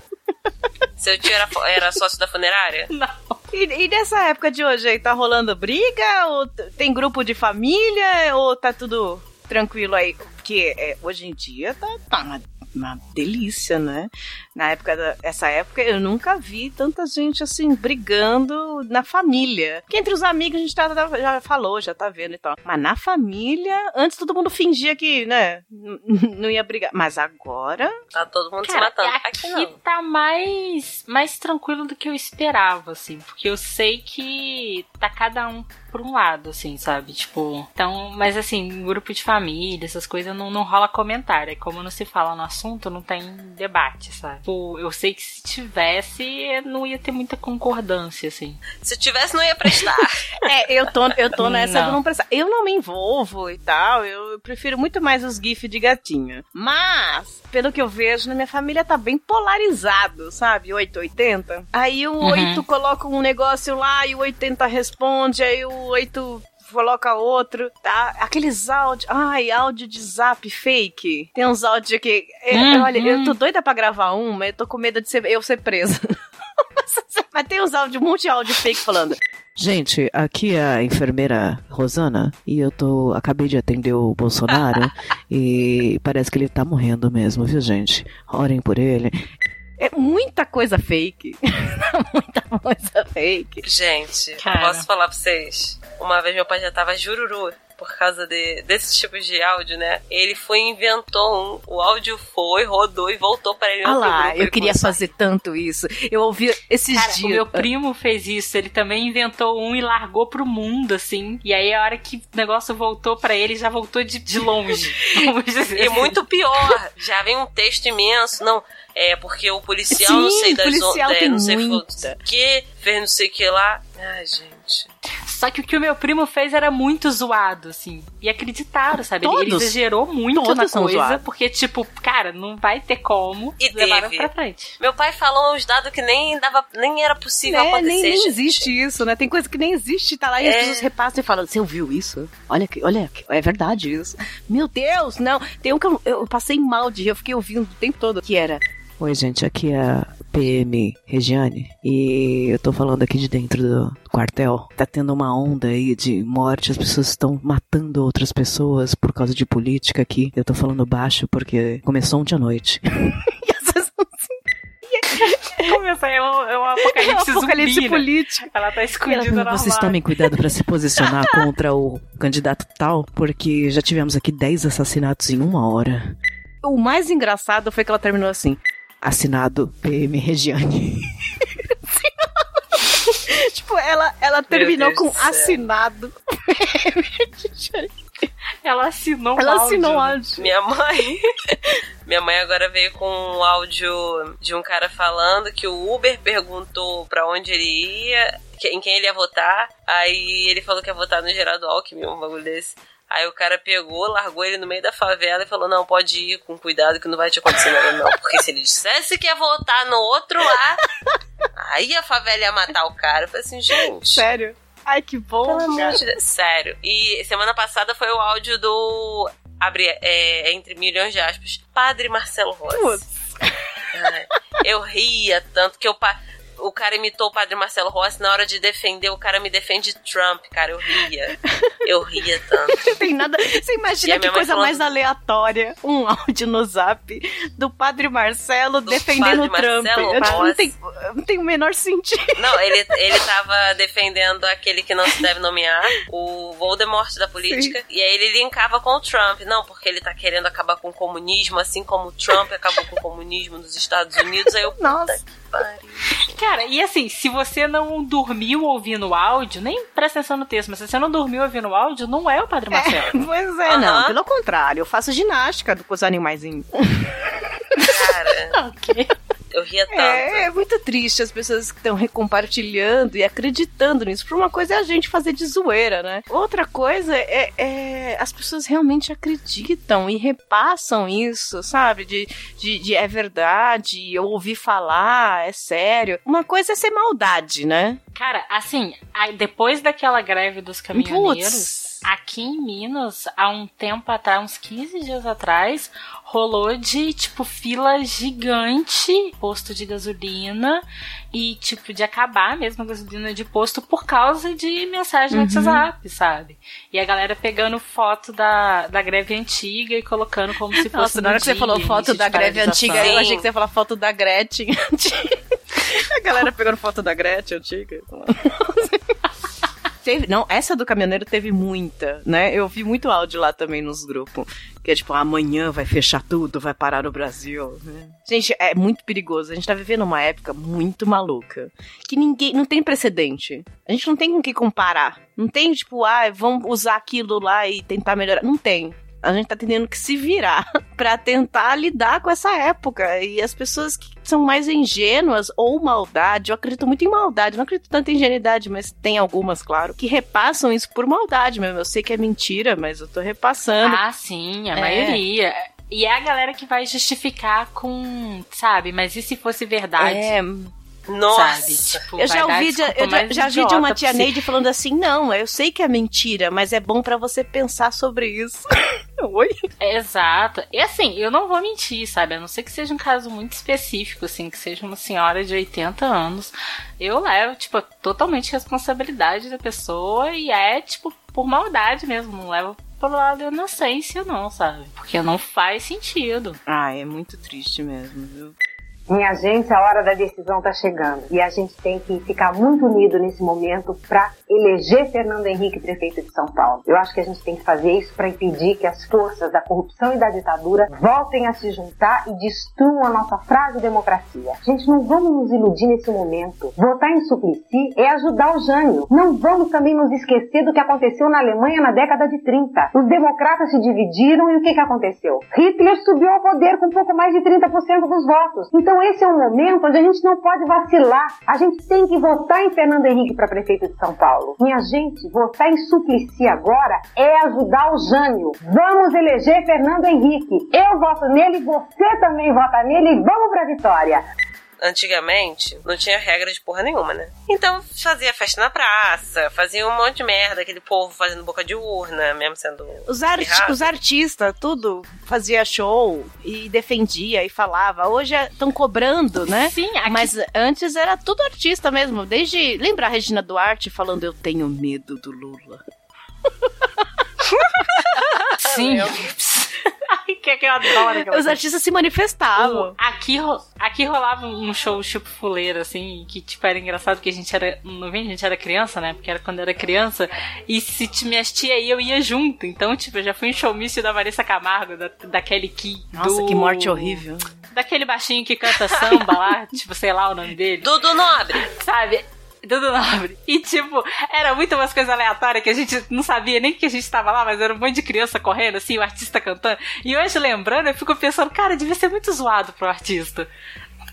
Seu tio era, era sócio da funerária? Não. E, e nessa época de hoje aí, tá rolando briga? Ou tem grupo de família? Ou tá tudo tranquilo aí? Porque é, hoje em dia tá, tá uma, uma delícia, né? Na época da, essa época eu nunca vi tanta gente assim brigando na família. Porque entre os amigos a gente tá, tá- já falou, já tá vendo e tal. Mas na família, antes todo mundo fingia que, né, não ia brigar. Mas agora. Tá todo mundo se Cara, matando. aqui Aqui não. tá mais, mais tranquilo do que eu esperava, assim. Porque eu sei que tá cada um por um lado, assim, sabe? Tipo, então, mas assim, grupo de família, essas coisas não, não rola comentário. E como não se fala no assunto, não tem debate, sabe? Tipo, eu sei que se tivesse, não ia ter muita concordância, assim. Se tivesse, não ia prestar. É, eu tô, eu tô nessa Não. do não prestar. Eu não me envolvo e tal, eu prefiro muito mais os GIFs de gatinho. Mas, pelo que eu vejo, na minha família tá bem polarizado, sabe? 880. Aí o Uhum. 8 coloca um negócio lá e o 80 responde, aí o 8 coloca outro, tá? Aqueles áudios, ai, áudio de zap fake. Tem uns áudios que, é, Uhum. olha, eu tô doida pra gravar um, mas eu tô com medo de ser, eu ser presa. Mas tem uns áudios, um monte de áudio fake falando. Gente, aqui é a enfermeira Rosana e eu tô. Acabei de atender o Bolsonaro e parece que ele tá morrendo mesmo, viu, gente? Orem por ele. É muita coisa fake. muita coisa fake. Gente, Cara. posso falar pra vocês? Uma vez meu pai já tava jururu por causa de, desses tipos de áudio, né? Ele foi e inventou um. O áudio foi, rodou e voltou pra ele. no Ah lá, grupo. eu Ele queria começou fazer tanto isso. Eu ouvi esses Cara, dias. o meu primo fez isso. Ele também inventou um e largou pro mundo, assim. E aí, a hora que o negócio voltou pra ele, já voltou de, de longe. Dizer E assim. muito pior, já vem um texto imenso. Não, é porque o policial não Sim, sei das policial ondas, tem não sei muita. o que, fez não sei o que lá. Ai, gente. Só que o que o meu primo fez era muito zoado, assim. E acreditaram, sabe? Ele- Ele Todos. exagerou muito Todos na coisa, porque, tipo, cara, não vai ter como. E levaram teve. pra frente. Meu pai falou uns dados que nem dava, nem era possível É, acontecer. nem, nem existe isso, né? Tem coisa que nem existe, tá lá e as É. pessoas repassam e falam, você ouviu isso? Olha que, olha, que- é verdade isso. Meu Deus, não. Tem um que eu, eu passei mal de rir, eu fiquei ouvindo o tempo todo, que era... Oi, gente, aqui é a PM Regiane e eu tô falando aqui de dentro do quartel. Tá tendo uma onda aí de morte, as pessoas estão matando outras pessoas por causa de política aqui. Eu tô falando baixo porque começou ontem à noite. e as pessoas Começa, é um, é um apocalipse, É um apocalipse zumbi, né? político. Ela tá ela escondida falou, no Vocês tomem cuidado pra se posicionar contra o candidato tal, porque já tivemos aqui 10 assassinatos em uma hora. O mais engraçado foi que ela terminou assim: assinado PM Regiane. tipo, ela, ela terminou Deus com do céu. assinado. Ela assinou Ela um assinou o áudio. áudio. Minha mãe. Minha mãe agora veio com um áudio de um cara falando que o Uber perguntou pra onde ele ia, em quem ele ia votar. Aí ele falou que ia votar no Geraldo Alckmin, um bagulho desse. Aí o cara pegou, largou ele no meio da favela e falou: Não, pode ir com cuidado que não vai te acontecer nada, não. Porque se ele dissesse que ia votar no outro lá, aí a favela ia matar o cara. Eu falei assim, gente. Sério? Ai, que bom, de. Sério. E semana passada foi o áudio do. Abre, é, entre milhões de aspas. Padre Marcelo Rossi. Putz. Eu ria tanto que eu. pa- O, cara imitou o padre Marcelo Rossi, na hora de defender, o cara me defende Trump, cara, eu ria. Eu ria tanto. Tem nada. Você imagina que coisa falando- mais aleatória. Um áudio no zap do padre Marcelo defendendo o padre Trump. Marcelo Eu, tipo, não, tem, não tem o menor sentido. Não, ele, ele tava defendendo aquele que não se deve nomear, o Voldemort da política, e aí ele linkava com o Trump. Não, porque ele tá querendo acabar com o comunismo, assim como o Trump acabou com o comunismo nos Estados Unidos. Aí eu, Nossa. puta pariu. Cara, e assim, se você não dormiu ouvindo o áudio, nem presta atenção no texto, mas se você não dormiu ouvindo o áudio, não é o Padre Marcelo. Pois é, não. Pelo contrário, eu faço ginástica com os animaizinhos. Cara, eu ria tanto. É, é muito triste as pessoas que estão recompartilhando e acreditando nisso. Por uma coisa é a gente fazer de zoeira, né? Outra coisa é, é as pessoas realmente acreditam e repassam isso, sabe? De, de, de é verdade, eu ouvi falar, é sério. Uma coisa é ser maldade, né? Cara, assim, depois daquela greve dos caminhoneiros, Putz. aqui em Minas, há um tempo atrás, uns 15 dias atrás, rolou de, tipo, fila gigante, posto de gasolina, e, tipo, de acabar mesmo a gasolina de posto por causa de mensagem no Uhum. WhatsApp, sabe? E a galera pegando foto da, da greve antiga e colocando como se fosse Nossa, na hora que você falou foto da greve antiga, eu achei que você ia falar foto da Gretchen antiga. A galera pegando foto da Gretchen antiga. Teve, não, essa do caminhoneiro teve muita, né? Eu vi muito áudio lá também nos grupos. Que é tipo, amanhã vai fechar tudo, vai parar no Brasil. né? Gente, é muito perigoso. A gente tá vivendo uma época muito maluca. Que ninguém. Não tem precedente. A gente não tem com o que comparar. Não tem, tipo, ah, vamos usar aquilo lá e tentar melhorar. Não tem. A gente tá tendo que se virar pra tentar lidar com essa época. E as pessoas que são mais ingênuas ou maldade, eu acredito muito em maldade, não acredito tanto em ingenuidade, mas tem algumas, claro, que repassam isso por maldade mesmo. Eu sei que é mentira, mas eu tô repassando. Ah, sim, a É. maioria. E é a galera que vai justificar com, sabe, mas e se fosse verdade? É. Nossa. Sabe? Tipo, Eu já ouvi, de, eu já, já vi de uma tia. Neide falando assim: não, eu sei que é mentira, mas é bom pra você pensar sobre isso. Oi? Exato. E assim, eu não vou mentir, sabe? A não ser que seja um caso muito específico, assim, que seja uma senhora de 80 anos. Eu levo, tipo, totalmente responsabilidade da pessoa e é, tipo, por maldade mesmo. Não levo pelo lado da inocência, não, sabe? Porque não faz sentido. Ah, é muito triste mesmo, viu? Minha gente, a hora da decisão está chegando e a gente tem que ficar muito unido nesse momento para eleger Fernando Henrique prefeito de São Paulo. Eu acho que a gente tem que fazer isso para impedir que as forças da corrupção e da ditadura voltem a se juntar e destruam a nossa frágil democracia. Gente, não vamos nos iludir nesse momento. Votar em Suplicy é ajudar o Jânio. Não vamos também nos esquecer do que aconteceu na Alemanha na década de 30. Os democratas se dividiram e o que, que aconteceu? Hitler subiu ao poder com pouco mais de 30% dos votos. Então esse é um momento onde a gente não pode vacilar. A gente tem que votar em Fernando Henrique para prefeito de São Paulo. Minha gente, votar em Suplicy agora é ajudar o Jânio. Vamos eleger Fernando Henrique. Eu voto nele, você também vota nele e vamos pra vitória. Antigamente, não tinha regra de porra nenhuma, né? Então fazia festa na praça, fazia um monte de merda, aquele povo fazendo boca de urna, mesmo sendo. Os, arti os artistas, tudo fazia show e defendia e falava. Hoje estão cobrando, né? Sim, Mas antes era tudo artista mesmo. Desde. Lembra a Regina Duarte falando Eu tenho medo do Lula? Sim. Que, que eu adoro aquela Os artistas se manifestavam. O- aqui, aqui rolava um show tipo fuleiro, assim, que tipo era engraçado porque a gente era. Não vem, a gente era criança, né? Porque era quando eu era criança. E se minhas tia ia, eu ia junto. Então, tipo, eu já fui em showmício da Vanessa Camargo, da, da Kelly Key. Nossa, do- que morte horrível. Daquele baixinho que canta samba lá, tipo, sei lá o nome dele. Dudu Nobre! Sabe? Dudu Nobre. E, tipo, era muito umas coisas aleatórias que a gente não sabia nem que a gente tava lá, mas era um monte de criança correndo, assim, o artista cantando. E hoje, lembrando, eu fico pensando, cara, devia ser muito zoado pro artista.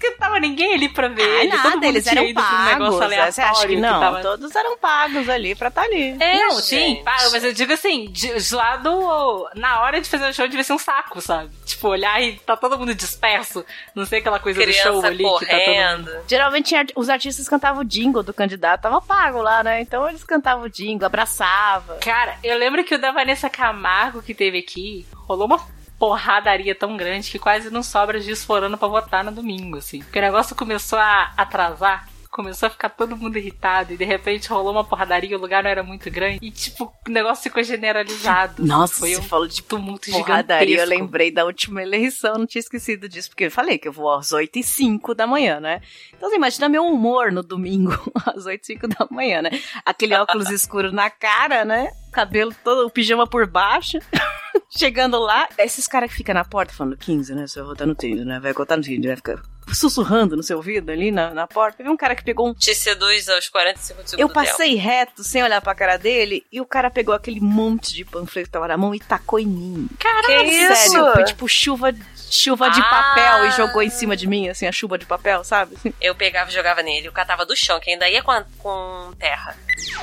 Porque não tava ninguém ali pra ver Ah, ele. todo nada, mundo eles tinha eram um pagos. aleatório. Você acha que não? tava- Todos eram pagos ali pra estar ali. É, não, gente. sim, pago, mas eu digo assim, de, de lado, na hora de fazer o show devia ser um saco, sabe? Tipo, olhar e tá todo mundo disperso, não sei aquela coisa do Criança show ali que tá todo mundo... Geralmente tinha- os artistas cantavam o jingle do candidato, tava pago lá, né? Então eles cantavam o jingle, abraçavam. Cara, eu lembro que o da Vanessa Camargo que teve aqui, rolou uma porradaria tão grande que quase não sobra dias forando pra votar no domingo, assim. Porque o negócio começou a atrasar começou a ficar todo mundo irritado e de repente rolou uma porradaria, o lugar não era muito grande e tipo, o negócio ficou generalizado. Nossa, foi você um falou de tumulto porradaria, eu lembrei da última eleição, não tinha esquecido disso, porque eu falei que eu vou às 8 e 5 da manhã, né? Então você imagina meu humor no domingo, às 8 e 5 da manhã, né? Aquele óculos escuro na cara, né? Cabelo todo, o pijama por baixo. Chegando lá, esses caras que ficam na porta falando 15, né? Você vai votar no Tinder, né? Vai votar no Tinder, vai ficar sussurrando no seu ouvido ali na, na porta. Teve um cara que pegou um Te seduz aos 45 segundos eu passei reto, sem olhar pra cara dele, e o cara pegou aquele monte de panfleto que tava na mão e tacou em mim. Caralho! Sério, foi tipo chuva, chuva de Ah! papel e jogou em cima de mim, assim, a chuva de papel, sabe? Eu pegava e jogava nele, eu catava do chão, que ainda ia com, a- com terra.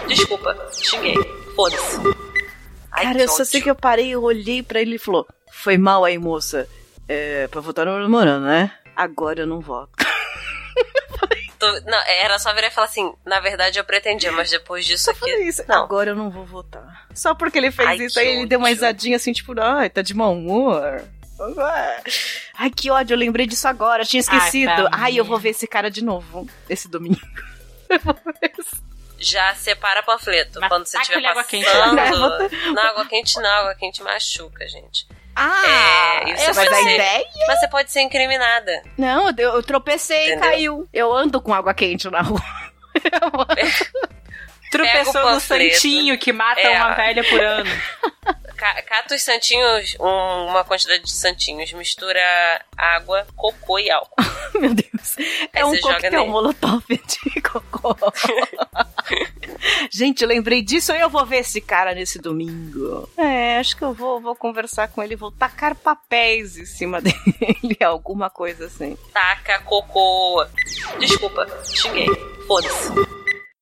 Desculpa, xinguei. Foda-se. Cara, eu só sei que eu parei, eu olhei pra ele e falou: Foi mal aí, moça. É, pra votar no Morano, né? Agora eu não voto. Não, era só virar e falar assim, na verdade eu pretendia, mas depois disso aqui. Isso, Agora eu não vou votar. Só porque ele fez Ai, isso, aí ele deu uma risadinha assim, tipo, ai, tá de mau humor. Ai, que ódio, eu lembrei disso agora, tinha Ai, esquecido. Ai, mim. eu vou ver esse cara de novo, esse domingo. Já separa panfleto quando você estiver ele água passando. quente, Não, água quente não, água quente machuca, gente. Ah, é, e pode é a ser- ideia? Mas você pode ser incriminada. Não, eu, eu tropecei e Entendeu? caiu. Eu ando com água quente na rua. Tropeçou no santinho que mata É. uma velha por ano. Ca- Cata os santinhos, um- uma quantidade de santinhos, mistura água, cocô e álcool. Meu Deus. É Aí um você joga coquetel molotov de cocô. Gente, eu lembrei disso e eu vou ver esse cara nesse domingo. É, acho que eu vou, vou conversar com ele, vou tacar papéis em cima dele, alguma coisa assim. Taca cocô. Desculpa, xinguei. Foda-se.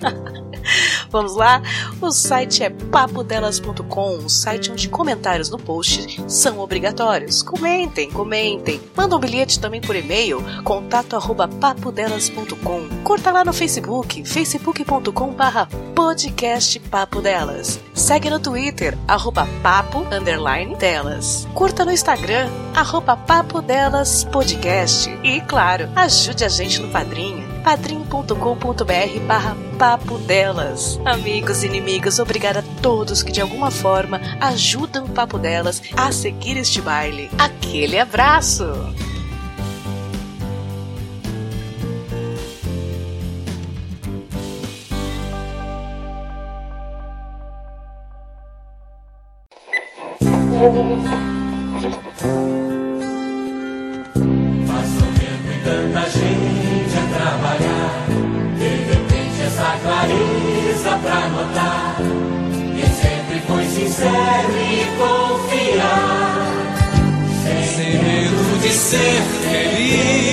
Vamos lá? O site é papodelas.com, um site onde comentários no post são obrigatórios. Comentem, comentem. Manda um bilhete também por e-mail, contato arroba papodelas.com. Curta lá no Facebook, facebook.com barra podcast Papo Delas. Segue no Twitter, arroba papo, underline, delas. Curta no Instagram, arroba podcast. E, claro, ajude a gente no Padrinho padrim.com.br barra papo delas. Amigos e inimigos, obrigada a todos que de alguma forma ajudam o Papo Delas a seguir este baile. Aquele abraço! sincero e confiar. Sem medo de ser feliz.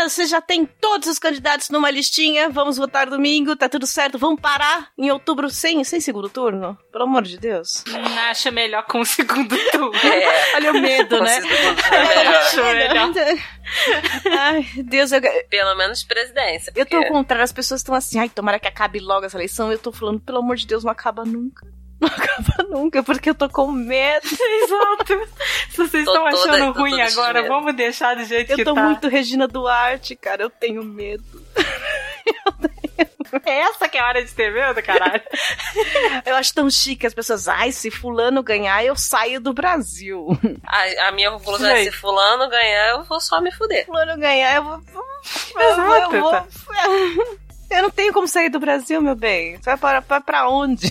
Meninas, você já tem todos os candidatos numa listinha. Vamos votar domingo, tá tudo certo. Vamos parar em outubro sem, sem segundo turno? Pelo amor de Deus. Hum, Acho melhor com o segundo turno. É. Olha o medo, Com né? segundo turno é. Acho melhor. Ai, Deus, eu, Pelo menos presidência. eu tô ao porque- contrário. As pessoas estão assim, ai, tomara que acabe logo essa eleição. Eu tô falando, pelo amor de Deus, não acaba nunca. Não acaba nunca, porque eu tô com medo. Exato. Se vocês Tô estão toda- achando tô ruim de agora, medo. vamos deixar do jeito Eu que tô tá. muito Regina Duarte, cara. Eu tenho medo. Eu tenho Essa que é a hora de ter medo, caralho. eu acho tão chique as pessoas, ai, se fulano ganhar, eu saio do Brasil. A, a minha conclusão é, se fulano ganhar, eu vou só me fuder. Fulano ganhar, eu vou... Eu vou, eu, vou, eu não tenho como sair do Brasil, meu bem. Você vai para, para, pra onde?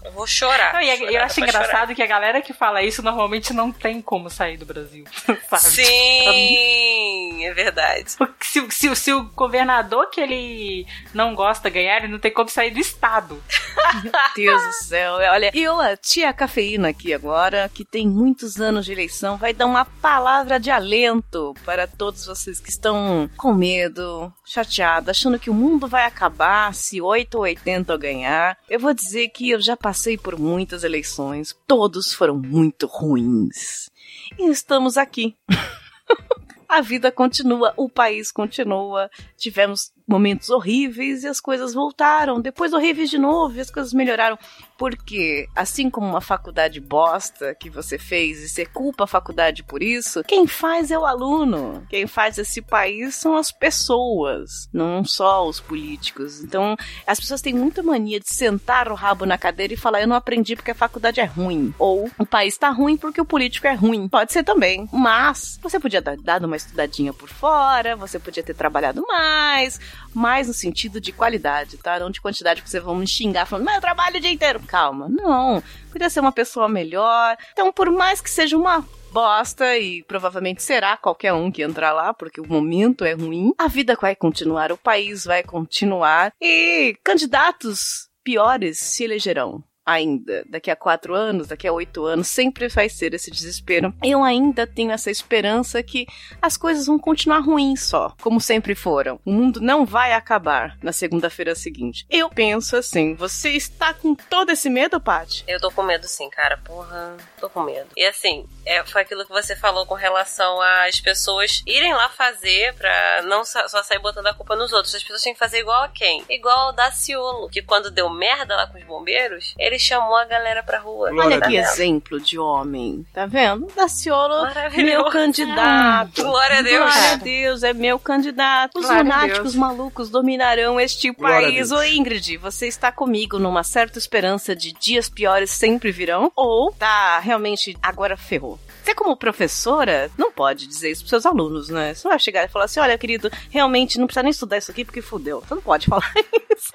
Eu vou chorar. Não, e chorar, eu acho engraçado chorar. que a galera que fala isso normalmente não tem como sair do Brasil. Sabe? Sim, é verdade. Porque se, se, se, o governador que ele não gosta ganhar, ele não tem como sair do estado. Meu Deus do céu. Olha, e eu, a tia Cafeína aqui agora, que tem muitos anos de eleição, vai dar uma palavra de alento para todos vocês que estão com medo, chateados, achando que o mundo vai acabar se 8 ou 80 ganhar. Eu vou dizer que eu já passei passei por muitas eleições, todos foram muito ruins. E estamos aqui. a vida continua, o país continua. Tivemos momentos horríveis e as coisas voltaram. Depois horríveis de novo e as coisas melhoraram. Porque, assim como uma faculdade bosta que você fez e você culpa a faculdade por isso, quem faz é o aluno. Quem faz esse país são as pessoas, não só os políticos. Então, as pessoas têm muita mania de sentar o rabo na cadeira e falar: eu não aprendi porque a faculdade é ruim. Ou o país tá ruim porque o político é ruim. Pode ser também. Mas você podia ter dado uma estudadinha por fora, você podia ter trabalhado mais, mais no sentido de qualidade, tá? Não de quantidade, porque vocês vão me xingar falando, mas eu trabalho o dia inteiro calma. Não, podia ser uma pessoa melhor. Então, por mais que seja uma bosta e provavelmente será qualquer um que entrar lá, porque o momento é ruim, a vida vai continuar, o país vai continuar e candidatos piores se elegerão ainda. Daqui a quatro anos, daqui a oito anos, sempre vai ser esse desespero. Eu ainda tenho essa esperança que as coisas vão continuar ruins só, como sempre foram. O mundo não vai acabar na segunda-feira seguinte. Eu penso assim, você está com todo esse medo, Paty? Eu tô com medo sim, cara. Porra, tô com medo. E assim, é, foi aquilo que você falou com relação às pessoas irem lá fazer pra não só sair botando a culpa nos outros. As pessoas têm que fazer igual a quem? Igual o Daciolo, que quando deu merda lá com os bombeiros, ele chamou a galera pra rua. Olha que exemplo de homem. Tá vendo? Daciolo, meu candidato. Glória a Deus. Glória a Deus, é meu candidato. Os Glória lunáticos malucos dominarão este Glória país. Ô Ingrid, você está comigo numa certa esperança de dias piores sempre virão? Ou tá realmente agora ferrou? Você, como professora, não pode dizer isso pros seus alunos, né? Você vai chegar e falar assim: olha, querido, realmente não precisa nem estudar isso aqui porque fudeu. Você não pode falar isso.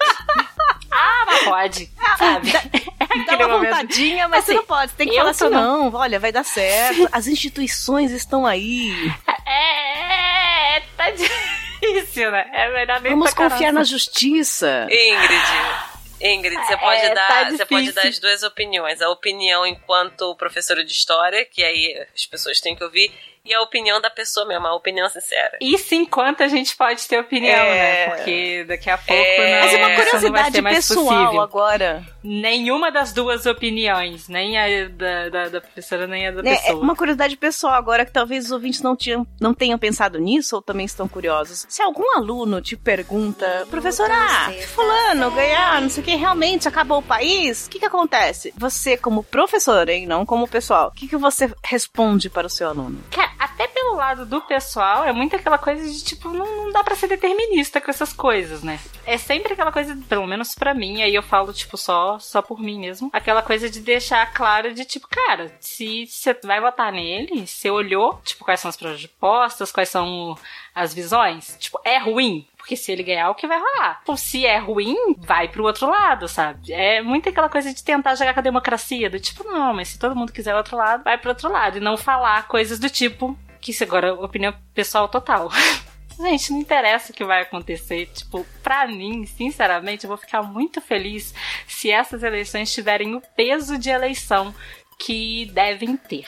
ah, mas pode. Sabe? Dá uma vontadinha, mas Assim, você não pode. Você tem que falar assim: no- não, olha, vai dar certo. As instituições estão aí. É, tá difícil, né? É melhor nem Vamos confiar na justiça. Ingrid. Ingrid, você pode É, dar, tá você pode dar as duas opiniões. A opinião enquanto professora de história, que aí as pessoas têm que ouvir, e a opinião da pessoa mesmo, a opinião sincera. Isso enquanto a gente pode ter opinião, É. né? Porque daqui a pouco, É. né? Mas é uma não vai curiosidade ser mais pessoal possível. agora. Nenhuma das duas opiniões, nem a da, da, da professora, nem a da Né, é pessoa. uma curiosidade pessoal agora que talvez os ouvintes não, tinham, não tenham pensado nisso ou também estão curiosos. Se algum aluno te pergunta, professora, ah, fulano ganhar, não sei o que, realmente acabou o país, o que que acontece? Você como professor, hein, não como pessoal, o que que você responde para o seu aluno? Cara, até pelo lado do pessoal, é muito aquela coisa de tipo, não, não dá pra ser determinista com essas coisas, né? É sempre aquela coisa, pelo menos pra mim, aí eu falo, tipo, só, só por mim mesmo, aquela coisa de deixar claro de tipo, cara, se você vai votar nele, você olhou, tipo, quais são as propostas, quais são as visões, tipo, é ruim. Porque se ele ganhar, o que vai rolar? Ou se é ruim, vai pro outro lado, sabe? É muito aquela coisa de tentar jogar com a democracia, do tipo, não, mas se todo mundo quiser o outro lado, vai pro outro lado. E não falar coisas do tipo, que isso agora é opinião pessoal total. Gente, não interessa o que vai acontecer. Tipo, pra mim, sinceramente, eu vou ficar muito feliz se essas eleições tiverem o peso de eleição que devem ter.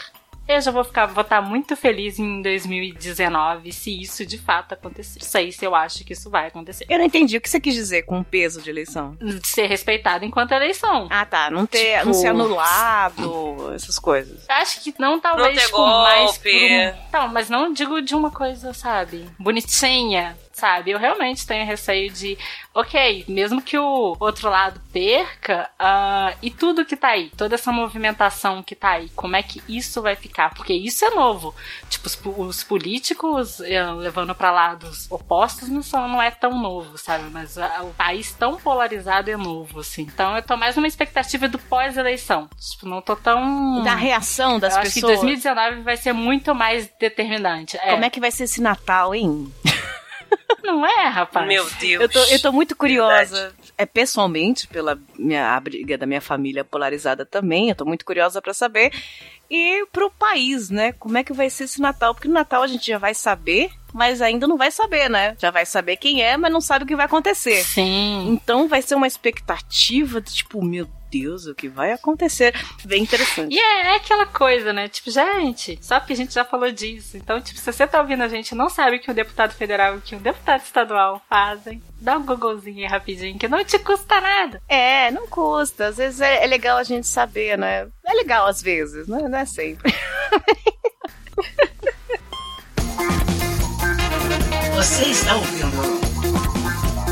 Eu já vou ficar, vou estar muito feliz em 2019 se isso de fato acontecer. Não sei se eu acho que isso vai acontecer. Eu não entendi o que você quis dizer com peso de eleição. Ser respeitado enquanto eleição. Ah, tá. Não ter, Tipo- não ser anulado, essas coisas. Acho que não, talvez, ter tipo, mais golpe. por um... Não, mas não digo de uma coisa, sabe? Bonitinha. sabe? Eu realmente tenho receio de, ok, mesmo que o outro lado perca, uh, e tudo que tá aí, toda essa movimentação que tá aí, como é que isso vai ficar? Porque isso é novo. Tipo, os, os políticos uh, levando para lados opostos não, são, não é tão novo, sabe? Mas uh, o país tão polarizado é novo, assim. Então eu tô mais numa expectativa do pós-eleição. Tipo, não tô tão. Da reação das eu pessoas. Acho que 2019 vai ser muito mais determinante. É. Como é que vai ser esse Natal, hein? Não é, rapaz? Meu Deus. Eu tô, eu tô muito curiosa. Verdade. É pessoalmente, pela minha, a briga da minha família polarizada também. Eu tô muito curiosa para saber. E pro país, né? Como é que vai ser esse Natal? Porque no Natal a gente já vai saber, mas ainda não vai saber, né? Já vai saber quem é, mas não sabe o que vai acontecer. Sim. Então vai ser uma expectativa de tipo, meu Deus, o que vai acontecer? Bem interessante. E é, é, aquela coisa, né? Tipo, gente, só que a gente já falou disso. Então, tipo, se você tá ouvindo a gente e não sabe o que um deputado federal e o que um deputado estadual fazem, dá um googlezinho aí rapidinho, que não te custa nada. É, não custa. Às vezes é, é legal a gente saber, né? É legal às vezes, né? Não é sempre. Você está ouvindo?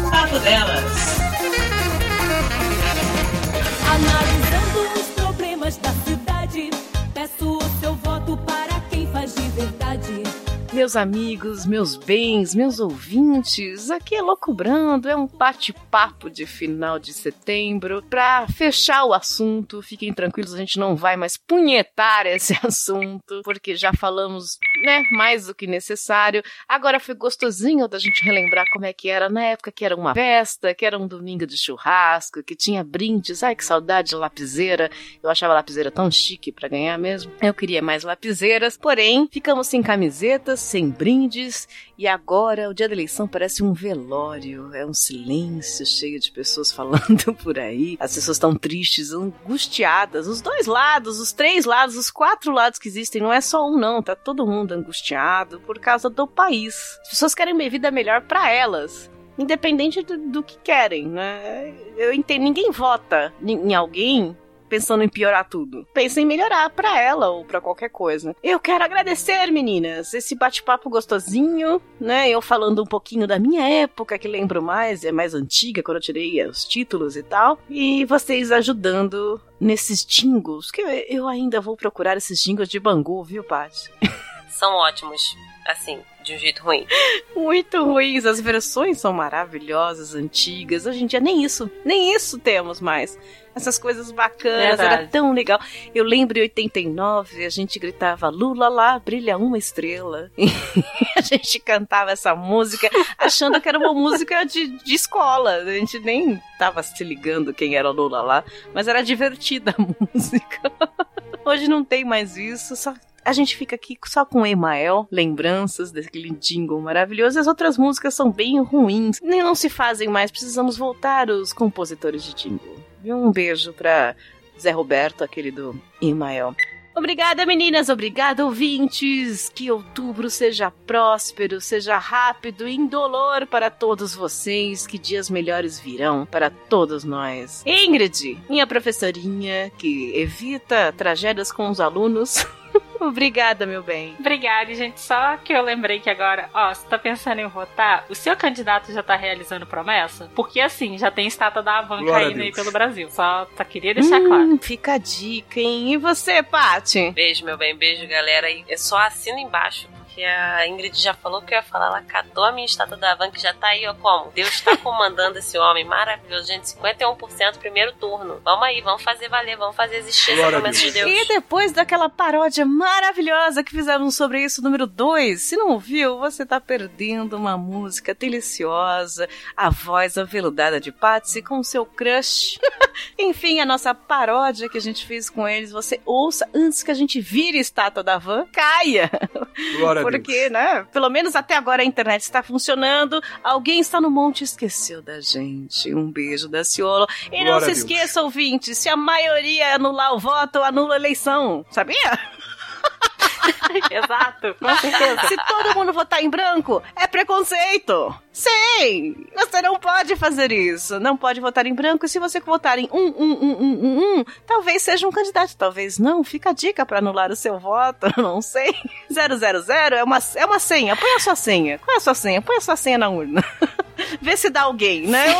Papo delas. Analisando os problemas da cidade, peço o seu voto para quem faz de verdade. Meus amigos, meus bens, meus ouvintes, aqui é Louco Brando, é um bate-papo de final de setembro. Pra fechar o assunto, fiquem tranquilos, a gente não vai mais punhetar esse assunto, porque já falamos, né, mais do que necessário. Agora foi gostosinho da gente relembrar como é que era na época que era uma festa, que era um domingo de churrasco, que tinha brindes. Ai, que saudade de lapiseira. Eu achava lapiseira tão chique para ganhar mesmo. Eu queria mais lapiseiras, porém, ficamos sem camisetas sem brindes, e agora o dia da eleição parece um velório, é um silêncio cheio de pessoas falando por aí. As pessoas estão tristes, angustiadas, os dois lados, os três lados, os quatro lados que existem, não é só um não, tá todo mundo angustiado por causa do país. As pessoas querem uma vida melhor para elas independente do, do, que querem, né? Eu entendo, ninguém vota em alguém pensando em piorar tudo. Pensa em melhorar para ela ou para qualquer coisa. Eu quero agradecer, meninas, esse bate-papo gostosinho, né? Eu falando um pouquinho da minha época, que lembro mais, é mais antiga, quando eu tirei os títulos e tal. E vocês ajudando nesses jingles, que eu, ainda vou procurar esses jingles de Bangu, viu, Paty? São ótimos, assim, de um jeito ruim. Muito ruins. As versões são maravilhosas, antigas. Hoje em dia nem isso, nem isso temos mais. Essas coisas bacanas, Verdade. era tão legal. Eu lembro em 89, a gente gritava Lula lá, brilha uma estrela. E a gente cantava essa música achando que era uma música de, de escola. A gente nem tava se ligando quem era Lula lá, mas era divertida a música. Hoje não tem mais isso, só a gente fica aqui só com Emael, lembranças daquele jingle maravilhoso. As outras músicas são bem ruins, nem não se fazem mais. Precisamos voltar os compositores de jingle. E um beijo para Zé Roberto, aquele do Emael. Obrigada, meninas. Obrigada, ouvintes. Que outubro seja próspero, seja rápido e indolor para todos vocês. Que dias melhores virão para todos nós. Ingrid, minha professorinha que evita tragédias com os alunos. Obrigada, meu bem. Obrigada, gente. Só que eu lembrei que agora, ó, você tá pensando em votar, o seu candidato já tá realizando promessa? Porque assim, já tem estátua da Avan caindo aí pelo Brasil. Só, só queria deixar hum, claro. Fica a dica, hein? E você, Paty? Beijo, meu bem. Beijo, galera. E só assina embaixo que a Ingrid já falou que eu ia falar. Ela catou a minha estátua da Van, que já tá aí, ó, como? Deus está comandando esse homem maravilhoso. Gente, 51% primeiro turno. Vamos aí, vamos fazer valer, vamos fazer existir essa promessa de Deus. E depois daquela paródia maravilhosa que fizemos sobre isso, número 2, se não ouviu, você tá perdendo uma música deliciosa, a voz aveludada de Patsy com seu crush. Enfim, a nossa paródia que a gente fez com eles, você ouça antes que a gente vire estátua da Van, caia. Glória porque, né? Pelo menos até agora a internet está funcionando. Alguém está no monte e esqueceu da gente. Um beijo da Ciolo. E Glória não se esqueça, ouvinte, se a maioria anular o voto, anula a eleição. Sabia? Exato, com certeza. Se todo mundo votar em branco, é preconceito. Sim! Você não pode fazer isso. Não pode votar em branco. E se você votar em um, um, um, um, um, um talvez seja um candidato. Talvez não. Fica a dica para anular o seu voto. Não sei. 000 é uma, é uma senha. Põe a sua senha. Qual é a sua senha? Põe a sua senha na urna. Vê se dá alguém, né?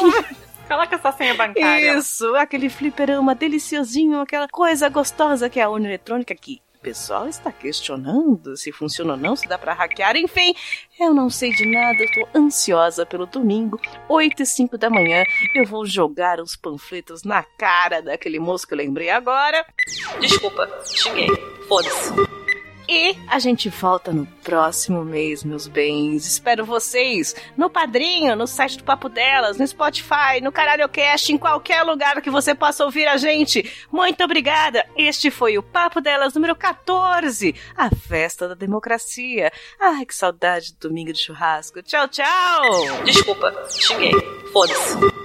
Coloca essa senha bancária. Isso, aquele fliperama deliciosinho, aquela coisa gostosa que é a urna eletrônica aqui. O pessoal está questionando se funciona ou não, se dá para hackear, enfim. Eu não sei de nada, eu tô ansiosa pelo domingo, 8 e 5 da manhã. Eu vou jogar os panfletos na cara daquele moço que eu lembrei agora. Desculpa, xinguei. Foda-se. E a gente volta no próximo mês, meus bens. Espero vocês no Padrinho, no site do Papo Delas, no Spotify, no CaralhoCast, em qualquer lugar que você possa ouvir a gente. Muito obrigada. Este foi o Papo Delas número 14, a festa da democracia. Ai, que saudade do domingo de churrasco. Tchau, tchau. Desculpa, xinguei. Foda-se.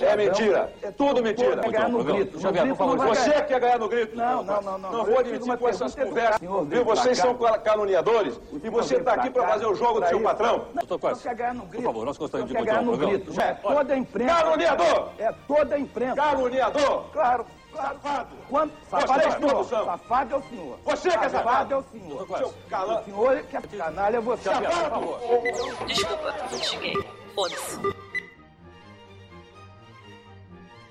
É mentira. É tudo mentira. Ganhar no grito. Xavier, por favor. Você quer ganhar no grito? Não, não, não. Não, Não vou admitir com essas conversas. Viu? Vocês são caluniadores e você está aqui para fazer o jogo do seu patrão. Doutor Quase, quer ganhar no grito. Por favor, nós gostaríamos de continuar o programa. grito. É toda a imprensa. Caluniador! É toda a imprensa. Caluniador! Claro. claro. Safado! Quando, safado é o senhor. Safado é o senhor. Você que é safado. Safado é o senhor. Seu O senhor que é canalha é você. Favor. Desculpa, xinguei. Foda-se.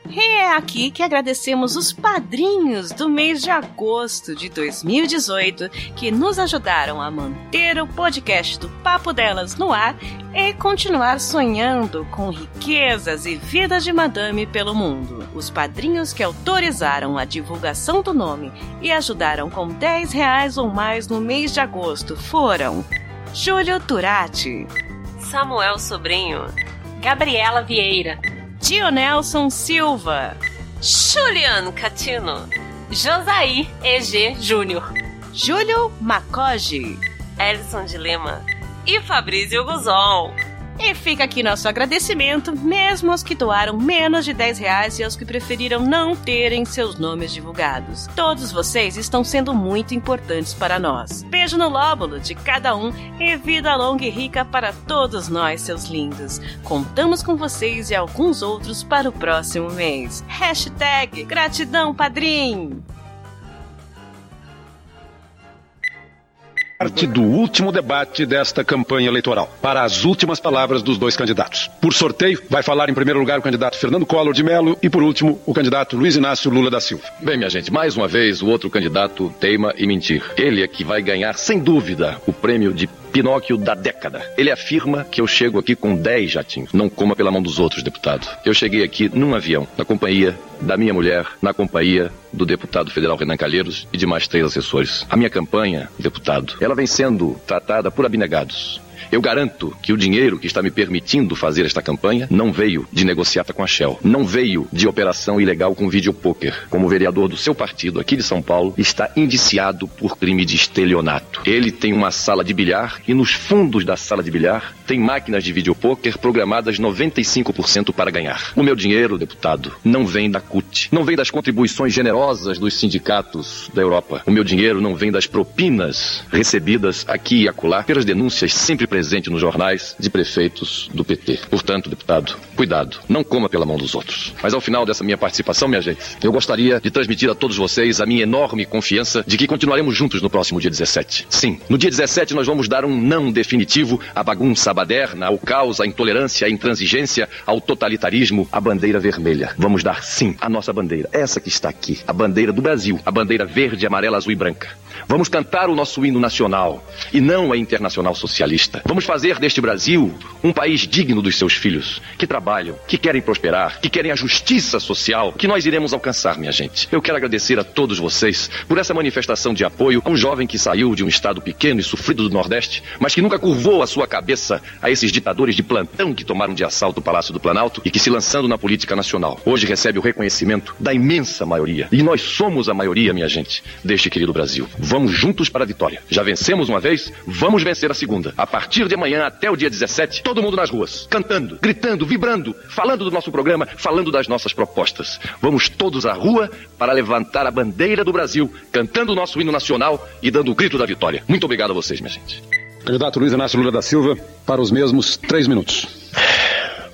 E é aqui que agradecemos os padrinhos do mês de agosto de 2018 que nos ajudaram a manter o podcast do Papo Delas no ar e continuar sonhando com riquezas e vida de madame pelo mundo. Os padrinhos que autorizaram a divulgação do nome e ajudaram com 10 reais ou mais no mês de agosto foram Júlio Turati, Samuel Sobrinho. Gabriela Vieira. Dionelson Silva, Juliano Catino. Josaí EG Júnior. Júlio Macoge. Elson de Lima. E Fabrício Guzon. E fica aqui nosso agradecimento, mesmo aos que doaram menos de 10 reais e aos que preferiram não terem seus nomes divulgados. Todos vocês estão sendo muito importantes para nós. Beijo no lóbulo de cada um e vida longa e rica para todos nós, seus lindos. Contamos com vocês e alguns outros para o próximo mês. Hashtag gratidão, padrinho! Parte do último debate desta campanha eleitoral, para as últimas palavras dos dois candidatos. Por sorteio, vai falar em primeiro lugar o candidato Fernando Collor de Mello e, por último, o candidato Luiz Inácio Lula da Silva. Bem, minha gente, mais uma vez o outro candidato teima em mentir. Ele é que vai ganhar, sem dúvida, o prêmio de Pinóquio da década. Ele afirma que eu chego aqui com 10 jatinhos. Não coma pela mão dos outros, deputado. Eu cheguei aqui num avião, na companhia da minha mulher, na companhia do deputado federal Renan Calheiros e de mais três assessores. A minha campanha, deputado, ela vem sendo tratada por abnegados. Eu garanto que o dinheiro que está me permitindo fazer esta campanha não veio de negociata com a Shell, não veio de operação ilegal com videopoker. Como vereador do seu partido aqui de São Paulo, está indiciado por crime de estelionato. Ele tem uma sala de bilhar e nos fundos da sala de bilhar tem máquinas de videopoker programadas 95% para ganhar. O meu dinheiro, deputado, não vem da CUT, não vem das contribuições generosas dos sindicatos da Europa. O meu dinheiro não vem das propinas recebidas aqui e acolá pelas denúncias sempre presentes nos jornais de prefeitos do PT. Portanto, deputado, cuidado, não coma pela mão dos outros. Mas ao final dessa minha participação, minha gente, eu gostaria de transmitir a todos vocês a minha enorme confiança de que continuaremos juntos no próximo dia 17. Sim, no dia 17 nós vamos dar um não definitivo à bagunça baderna, ao caos, à intolerância, à intransigência, ao totalitarismo, à bandeira vermelha. Vamos dar sim a nossa bandeira, essa que está aqui, a bandeira do Brasil, a bandeira verde, amarela, azul e branca. Vamos cantar o nosso hino nacional e não a internacional socialista. Vamos fazer deste Brasil um país digno dos seus filhos, que trabalham, que querem prosperar, que querem a justiça social, que nós iremos alcançar, minha gente. Eu quero agradecer a todos vocês por essa manifestação de apoio a um jovem que saiu de um estado pequeno e sofrido do Nordeste, mas que nunca curvou a sua cabeça a esses ditadores de plantão que tomaram de assalto o Palácio do Planalto e que se lançando na política nacional. Hoje recebe o reconhecimento da imensa maioria. E nós somos a maioria, minha gente, deste querido Brasil. Vamos juntos para a vitória. Já vencemos uma vez, vamos vencer a segunda. A partir de amanhã até o dia 17, todo mundo nas ruas, cantando, gritando, vibrando, falando do nosso programa, falando das nossas propostas. Vamos todos à rua para levantar a bandeira do Brasil, cantando o nosso hino nacional e dando o grito da vitória. Muito obrigado a vocês, minha gente. Candidato Luiz Inácio Lula da Silva, para os mesmos três minutos.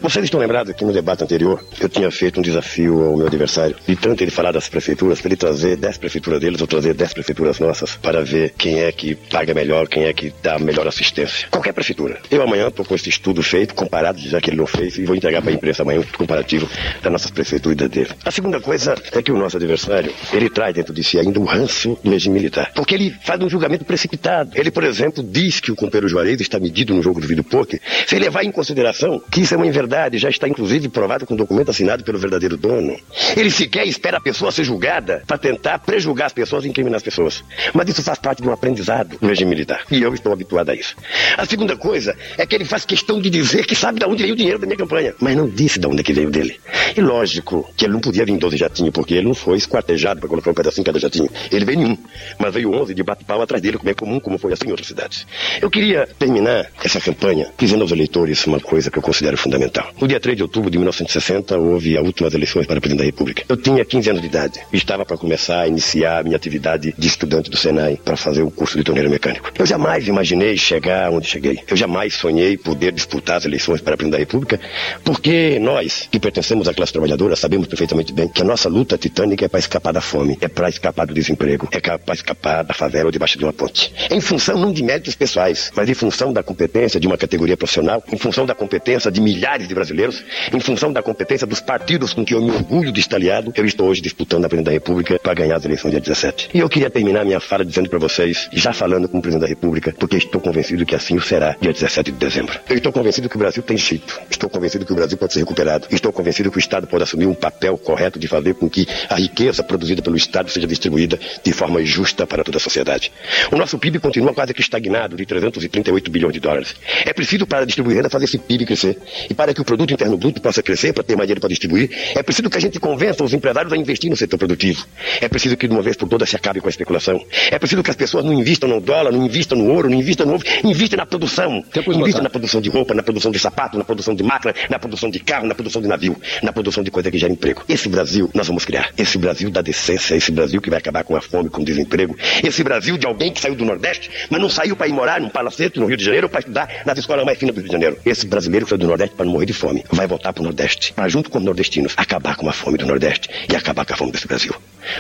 Vocês estão lembrados que no debate anterior eu tinha feito um desafio ao meu adversário de tanto ele falar das prefeituras, para ele trazer 10 prefeituras deles ou trazer 10 prefeituras nossas para ver quem é que paga melhor, quem é que dá melhor assistência. Qualquer prefeitura. Eu amanhã estou com esse estudo feito, comparado, já que ele não fez, e vou entregar para a imprensa amanhã um comparativo das nossas prefeituras e dele. A segunda coisa é que o nosso adversário, ele traz dentro de si ainda o ranço do regime militar. Porque ele faz um julgamento precipitado. Ele, por exemplo, diz que o companheiro Juarez está medido no jogo do vídeo poker, sem levar em consideração que isso é uma inverdade, já está inclusive provado com documento assinado pelo verdadeiro dono. Ele sequer espera a pessoa ser julgada para tentar prejulgar as pessoas e incriminar as pessoas. Mas isso faz parte de um aprendizado do regime militar. E eu estou habituado a isso. A segunda coisa é que ele faz questão de dizer que sabe de onde veio o dinheiro da minha campanha, mas não disse de onde é que veio dele. E lógico que ele não podia vir em 12 jatinhos, porque ele não foi esquartejado para colocar um pedacinho em cada jatinho. Ele veio em um, mas veio 11 de bate-pau atrás dele, como é comum, como foi assim em outras cidades. Eu queria terminar essa campanha dizendo aos eleitores uma coisa que eu considero fundamental. No dia 3 de outubro de 1960, houve as últimas eleições para presidente da República. Eu tinha 15 anos de idade e estava para começar a iniciar a minha atividade de estudante do Senai para fazer o curso de torneiro mecânico. Eu jamais imaginei chegar onde cheguei. Eu jamais sonhei poder disputar as eleições para presidente da República, porque nós, que pertencemos à classe trabalhadora, sabemos perfeitamente bem que a nossa luta titânica é para escapar da fome, é para escapar do desemprego, é para escapar da favela ou debaixo de uma ponte. Em função não de méritos pessoais, mas em função da competência de uma categoria profissional, em função da competência de milhares de brasileiros, em função da competência dos partidos com que eu me orgulho de estar aliado, eu estou hoje disputando a presidente da República para ganhar as eleições dia 17. E eu queria terminar minha fala dizendo para vocês, já falando com o presidente da República, porque estou convencido que assim o será dia 17 de dezembro. Eu estou convencido que o Brasil tem jeito. Estou convencido que o Brasil pode ser recuperado. Estou convencido que o Estado pode assumir um papel correto de fazer com que a riqueza produzida pelo Estado seja distribuída de forma justa para toda a sociedade. O nosso PIB continua quase que estagnado de 338 bilhões de dólares. É preciso para distribuir renda fazer esse PIB crescer. E para que o produto interno bruto possa crescer, para ter mais dinheiro para distribuir, é preciso que a gente convença os empresários a investir no setor produtivo. É preciso que de uma vez por todas se acabe com a especulação. É preciso que as pessoas não invistam no dólar, não invistam no ouro, não invistam no ovo, invistam na produção. Invistam na produção de roupa, na produção de sapato, na produção de máquina, na produção de carro, na produção de navio, na produção de coisa que gera emprego. Esse Brasil nós vamos criar. Esse Brasil da decência, esse Brasil que vai acabar com a fome, com o desemprego. Esse Brasil de alguém que saiu do Nordeste, mas não saiu para ir morar num palacete no Rio de Janeiro para estudar nas escolas mais finas do Rio de Janeiro. Esse brasileiro que saiu do Nordeste para não morrer de fome, vai voltar para o Nordeste, para junto com os nordestinos, acabar com a fome do Nordeste e acabar com a fome desse Brasil.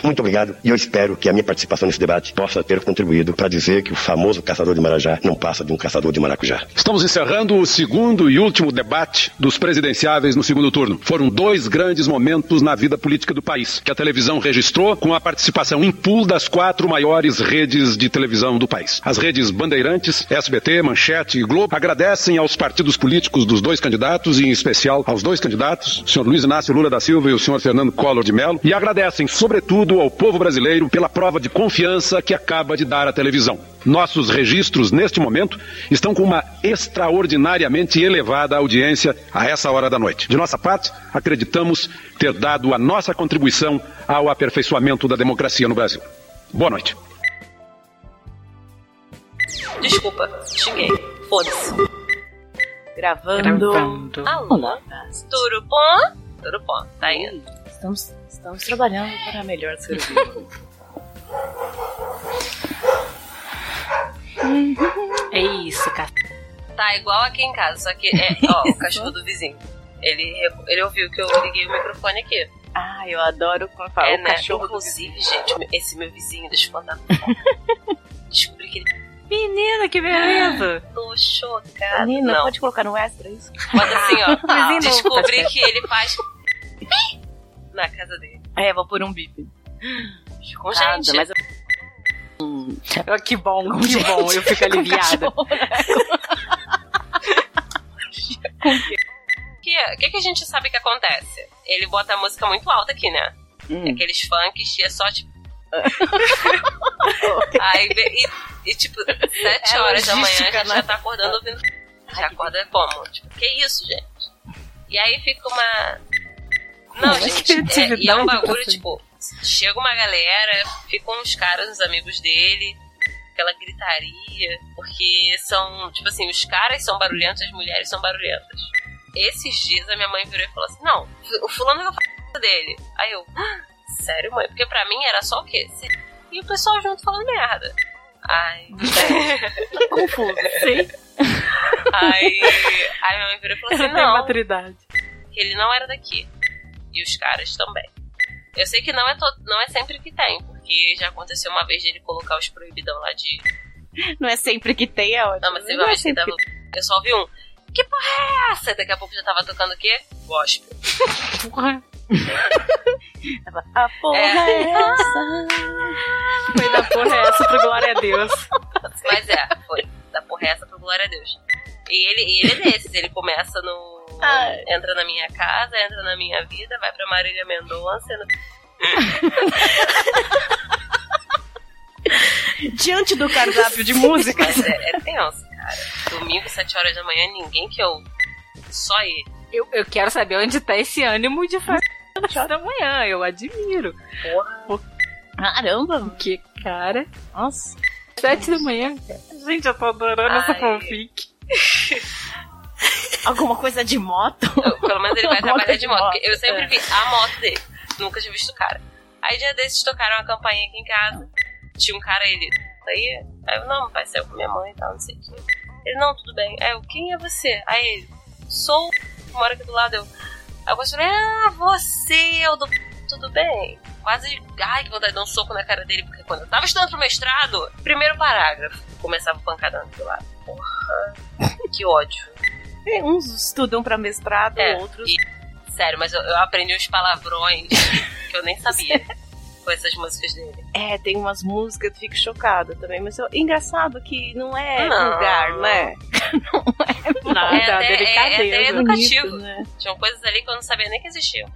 Muito obrigado e eu espero que a minha participação nesse debate possa ter contribuído para dizer que o famoso caçador de Marajá não passa de um caçador de maracujá. Estamos encerrando o segundo e último debate dos presidenciáveis no segundo turno. Foram dois grandes momentos na vida política do país, que a televisão registrou com a participação em pool das quatro maiores redes de televisão do país. As redes Bandeirantes, SBT, Manchete e Globo agradecem aos partidos políticos dos dois candidatos, e em especial aos dois candidatos, o senhor Luiz Inácio Lula da Silva e o senhor Fernando Collor de Mello, e agradecem, sobretudo, ao povo brasileiro pela prova de confiança que acaba de dar a televisão. Nossos registros, neste momento, estão com uma extraordinariamente elevada audiência a essa hora da noite. De nossa parte, acreditamos ter dado a nossa contribuição ao aperfeiçoamento da democracia no Brasil. Boa noite. Desculpa, xinguei. Foda-se. Gravando. Gravando. Alô? Tudo bom? Tudo bom, tá indo. Estamos, estamos trabalhando para melhor serviço. É isso, cara. Tá igual aqui em casa, só que é, ó, o cachorro do vizinho. Ele, ele ouviu que eu liguei o microfone aqui. Ah, eu adoro quando fala É, o né? cachorro. Inclusive, gente, esse meu vizinho, deixa eu contar. Descobri que ele. Menina, que beleza! Tô chocada. Menina, não. pode colocar no extra isso? Bota assim, ó. Descobri que ele faz. Na casa dele. É, vou pôr um bip. Com gente. mas eu... Hum, que bom, que bom, eu fico aliviada. O que, que, que a gente sabe que acontece? Ele bota a música muito alta aqui, né? Hum. Aqueles funks e é só tipo. Aí, e, e, tipo, sete É horas da manhã a gente né? já tá acordando ouvindo. Já acorda como? Tipo, que isso, gente? E aí fica uma. Não, gente, é, e é um bagulho, tipo, Chega uma galera, ficam uns caras, uns amigos dele, aquela gritaria, porque são, tipo assim, os caras são barulhentos, as mulheres são barulhentas. Esses dias a minha mãe virou e falou assim: Não, o fulano vai falar dele. Aí eu, "Ah, sério, mãe? Porque pra mim era só o quê? E o pessoal junto falando merda. Ai, Confuso, sim. Aí, aí minha mãe virou e falou assim: tem Não, maturidade. que ele não era daqui. E os caras também. Eu sei que não é, não é sempre que tem, porque já aconteceu uma vez de ele colocar os proibidão lá de. Não é sempre que tem, é ótimo. Não, mas teve uma é vez que tava. Eu só ouvi um. Que porra é essa? Daqui a pouco já tava tocando o quê? Gospel. Porra. A porra É. é essa? Foi da porra essa pro glória a Deus. Mas é, foi. Da porra essa pro glória a Deus. E ele, e ele é desses, ele começa no. Ai. Entra na minha casa, entra na minha vida, vai pra Marília Mendonça. No... Diante do cardápio de músicas. Mas é, é tenso, cara. Domingo, 7 horas da manhã, ninguém que eu. Só ele. Eu, eu quero saber onde tá esse ânimo de fazer às horas da manhã. Eu admiro. Porra. Caramba. Que cara. Nossa. Sete da manhã, cara. Gente, eu tô adorando essa Ai. fanfic. Alguma coisa de moto? Pelo menos ele vai Alguma trabalhar de moto. eu sempre é. vi a moto dele. Nunca tinha visto o cara. Aí dia desses tocaram uma campainha aqui em casa. Tinha um cara, ele. Aí, aí eu, não, pai, saiu com minha mãe e tal, não sei o quê. Ele, não, tudo bem. Aí eu, quem é você? Aí ele, sou que mora aqui do lado. Eu, aí eu falei, ah, você o do. Tudo bem. Quase, ai, que vontade de dar um soco na cara dele, porque quando eu tava estudando pro mestrado, primeiro parágrafo, começava o pancadão do lado. Porra, que ódio. É, Uns estudam pra mestrado, É, outros. e- sério, mas eu, eu aprendi uns palavrões que eu nem sabia com essas músicas dele. É, tem umas músicas que eu fico chocada também, mas eu- engraçado que não é Não. vulgar, né? Nada, é, até, é, é delicadeza. até educativo. Bonito, né? Tinham coisas ali que eu não sabia nem que existiam.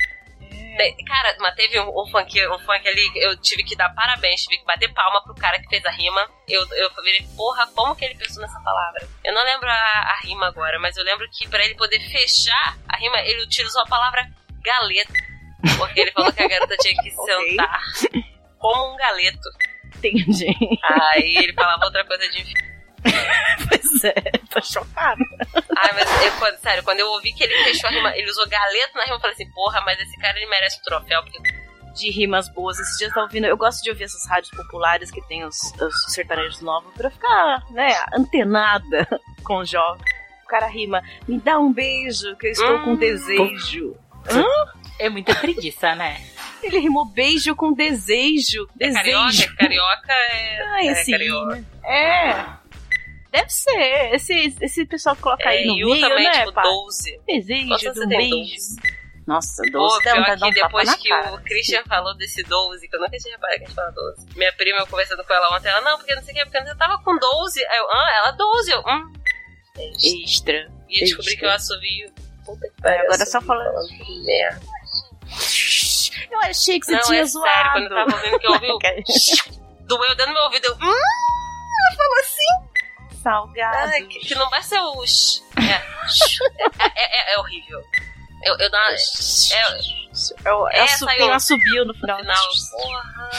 De- Cara, mas teve um, um funk, um funk ali, eu tive que dar parabéns, tive que bater palma pro cara que fez a rima. Eu, eu virei, porra, como que ele pensou nessa palavra? Eu não lembro a, a rima agora, mas eu lembro que pra ele poder fechar a rima, ele utilizou a palavra galeta. Porque ele falou que a garota tinha que sentar como um galeto. Entendi. Aí ele falava outra coisa de Pois é, tô chocada. Ai, mas eu, quando- sério, quando eu ouvi que ele fechou a rima, ele usou galeto na rima, eu falei assim, porra, mas esse cara ele merece um troféu, porque De rimas boas. Esses dias eu tava ouvindo. Eu gosto de ouvir essas rádios populares que tem os, os sertanejos novos pra ficar, né, antenada com o jovem. O cara rima, me dá um beijo, que eu estou Hum. com desejo. É muita preguiça, né? Ele rimou beijo com desejo. é carioca, é carioca é, Ah, é esse carioca. hino. É. Deve ser. Esse, esse pessoal que coloca aí É, no e o meio, também, né, tipo, pá? 12. Desejo Quantos do beijo. 12? Nossa, Pô, 12 dá pior vontade de dar que um depois que cara. o Christian falou desse 12, que eu nunca tinha reparado que a gente fala 12. Minha prima, eu conversando com ela ontem, ela, não, porque não sei o que, porque você tava com 12. Aí eu, ah, ela 12. Eu, hum. Extra. E eu descobri que eu assovio. Puta que É, pariu, agora só assovio falando. Merda. Eu achei que você Não, tinha é zoado. sério, quando eu tava ouvindo que eu ouvi, o- doeu dentro do meu ouvido, eu, hum, ela falou assim. Salgado. Que, que não vai ser os. É, é, é, é horrível. Eu, eu dou uma. É, Eu, É, eu su- saiu- tem um assobio no final. final, porra.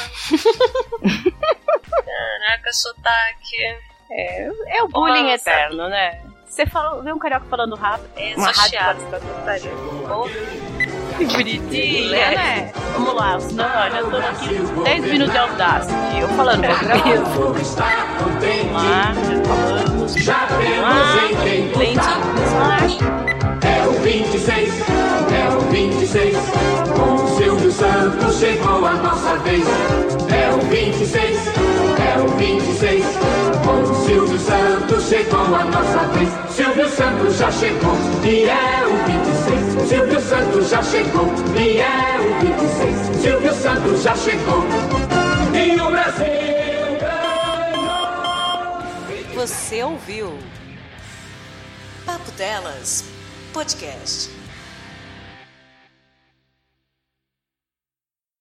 Caraca, sotaque. É, é o bullying Nossa. eterno, né? Você falou, vê um carioca falando rápido. É, uma só rádio pode ficar. Que bonitinha, né? Vamos lá, senão ó, já tô aqui 10 minutos de Audacity. Eu falando pra contente, Vamos lá, já falamos. já temos em lente. É o 26, é o 26. Com o Silvio Santos chegou a nossa vez. É o 26, é o 26. Com o Silvio Santos chegou a nossa vez. Silvio Santos já chegou e é o 26. Silvio Santos já chegou e é o 26. Silvio Santos já chegou e o Brasil ganhou. Você ouviu Papo Delas Podcast.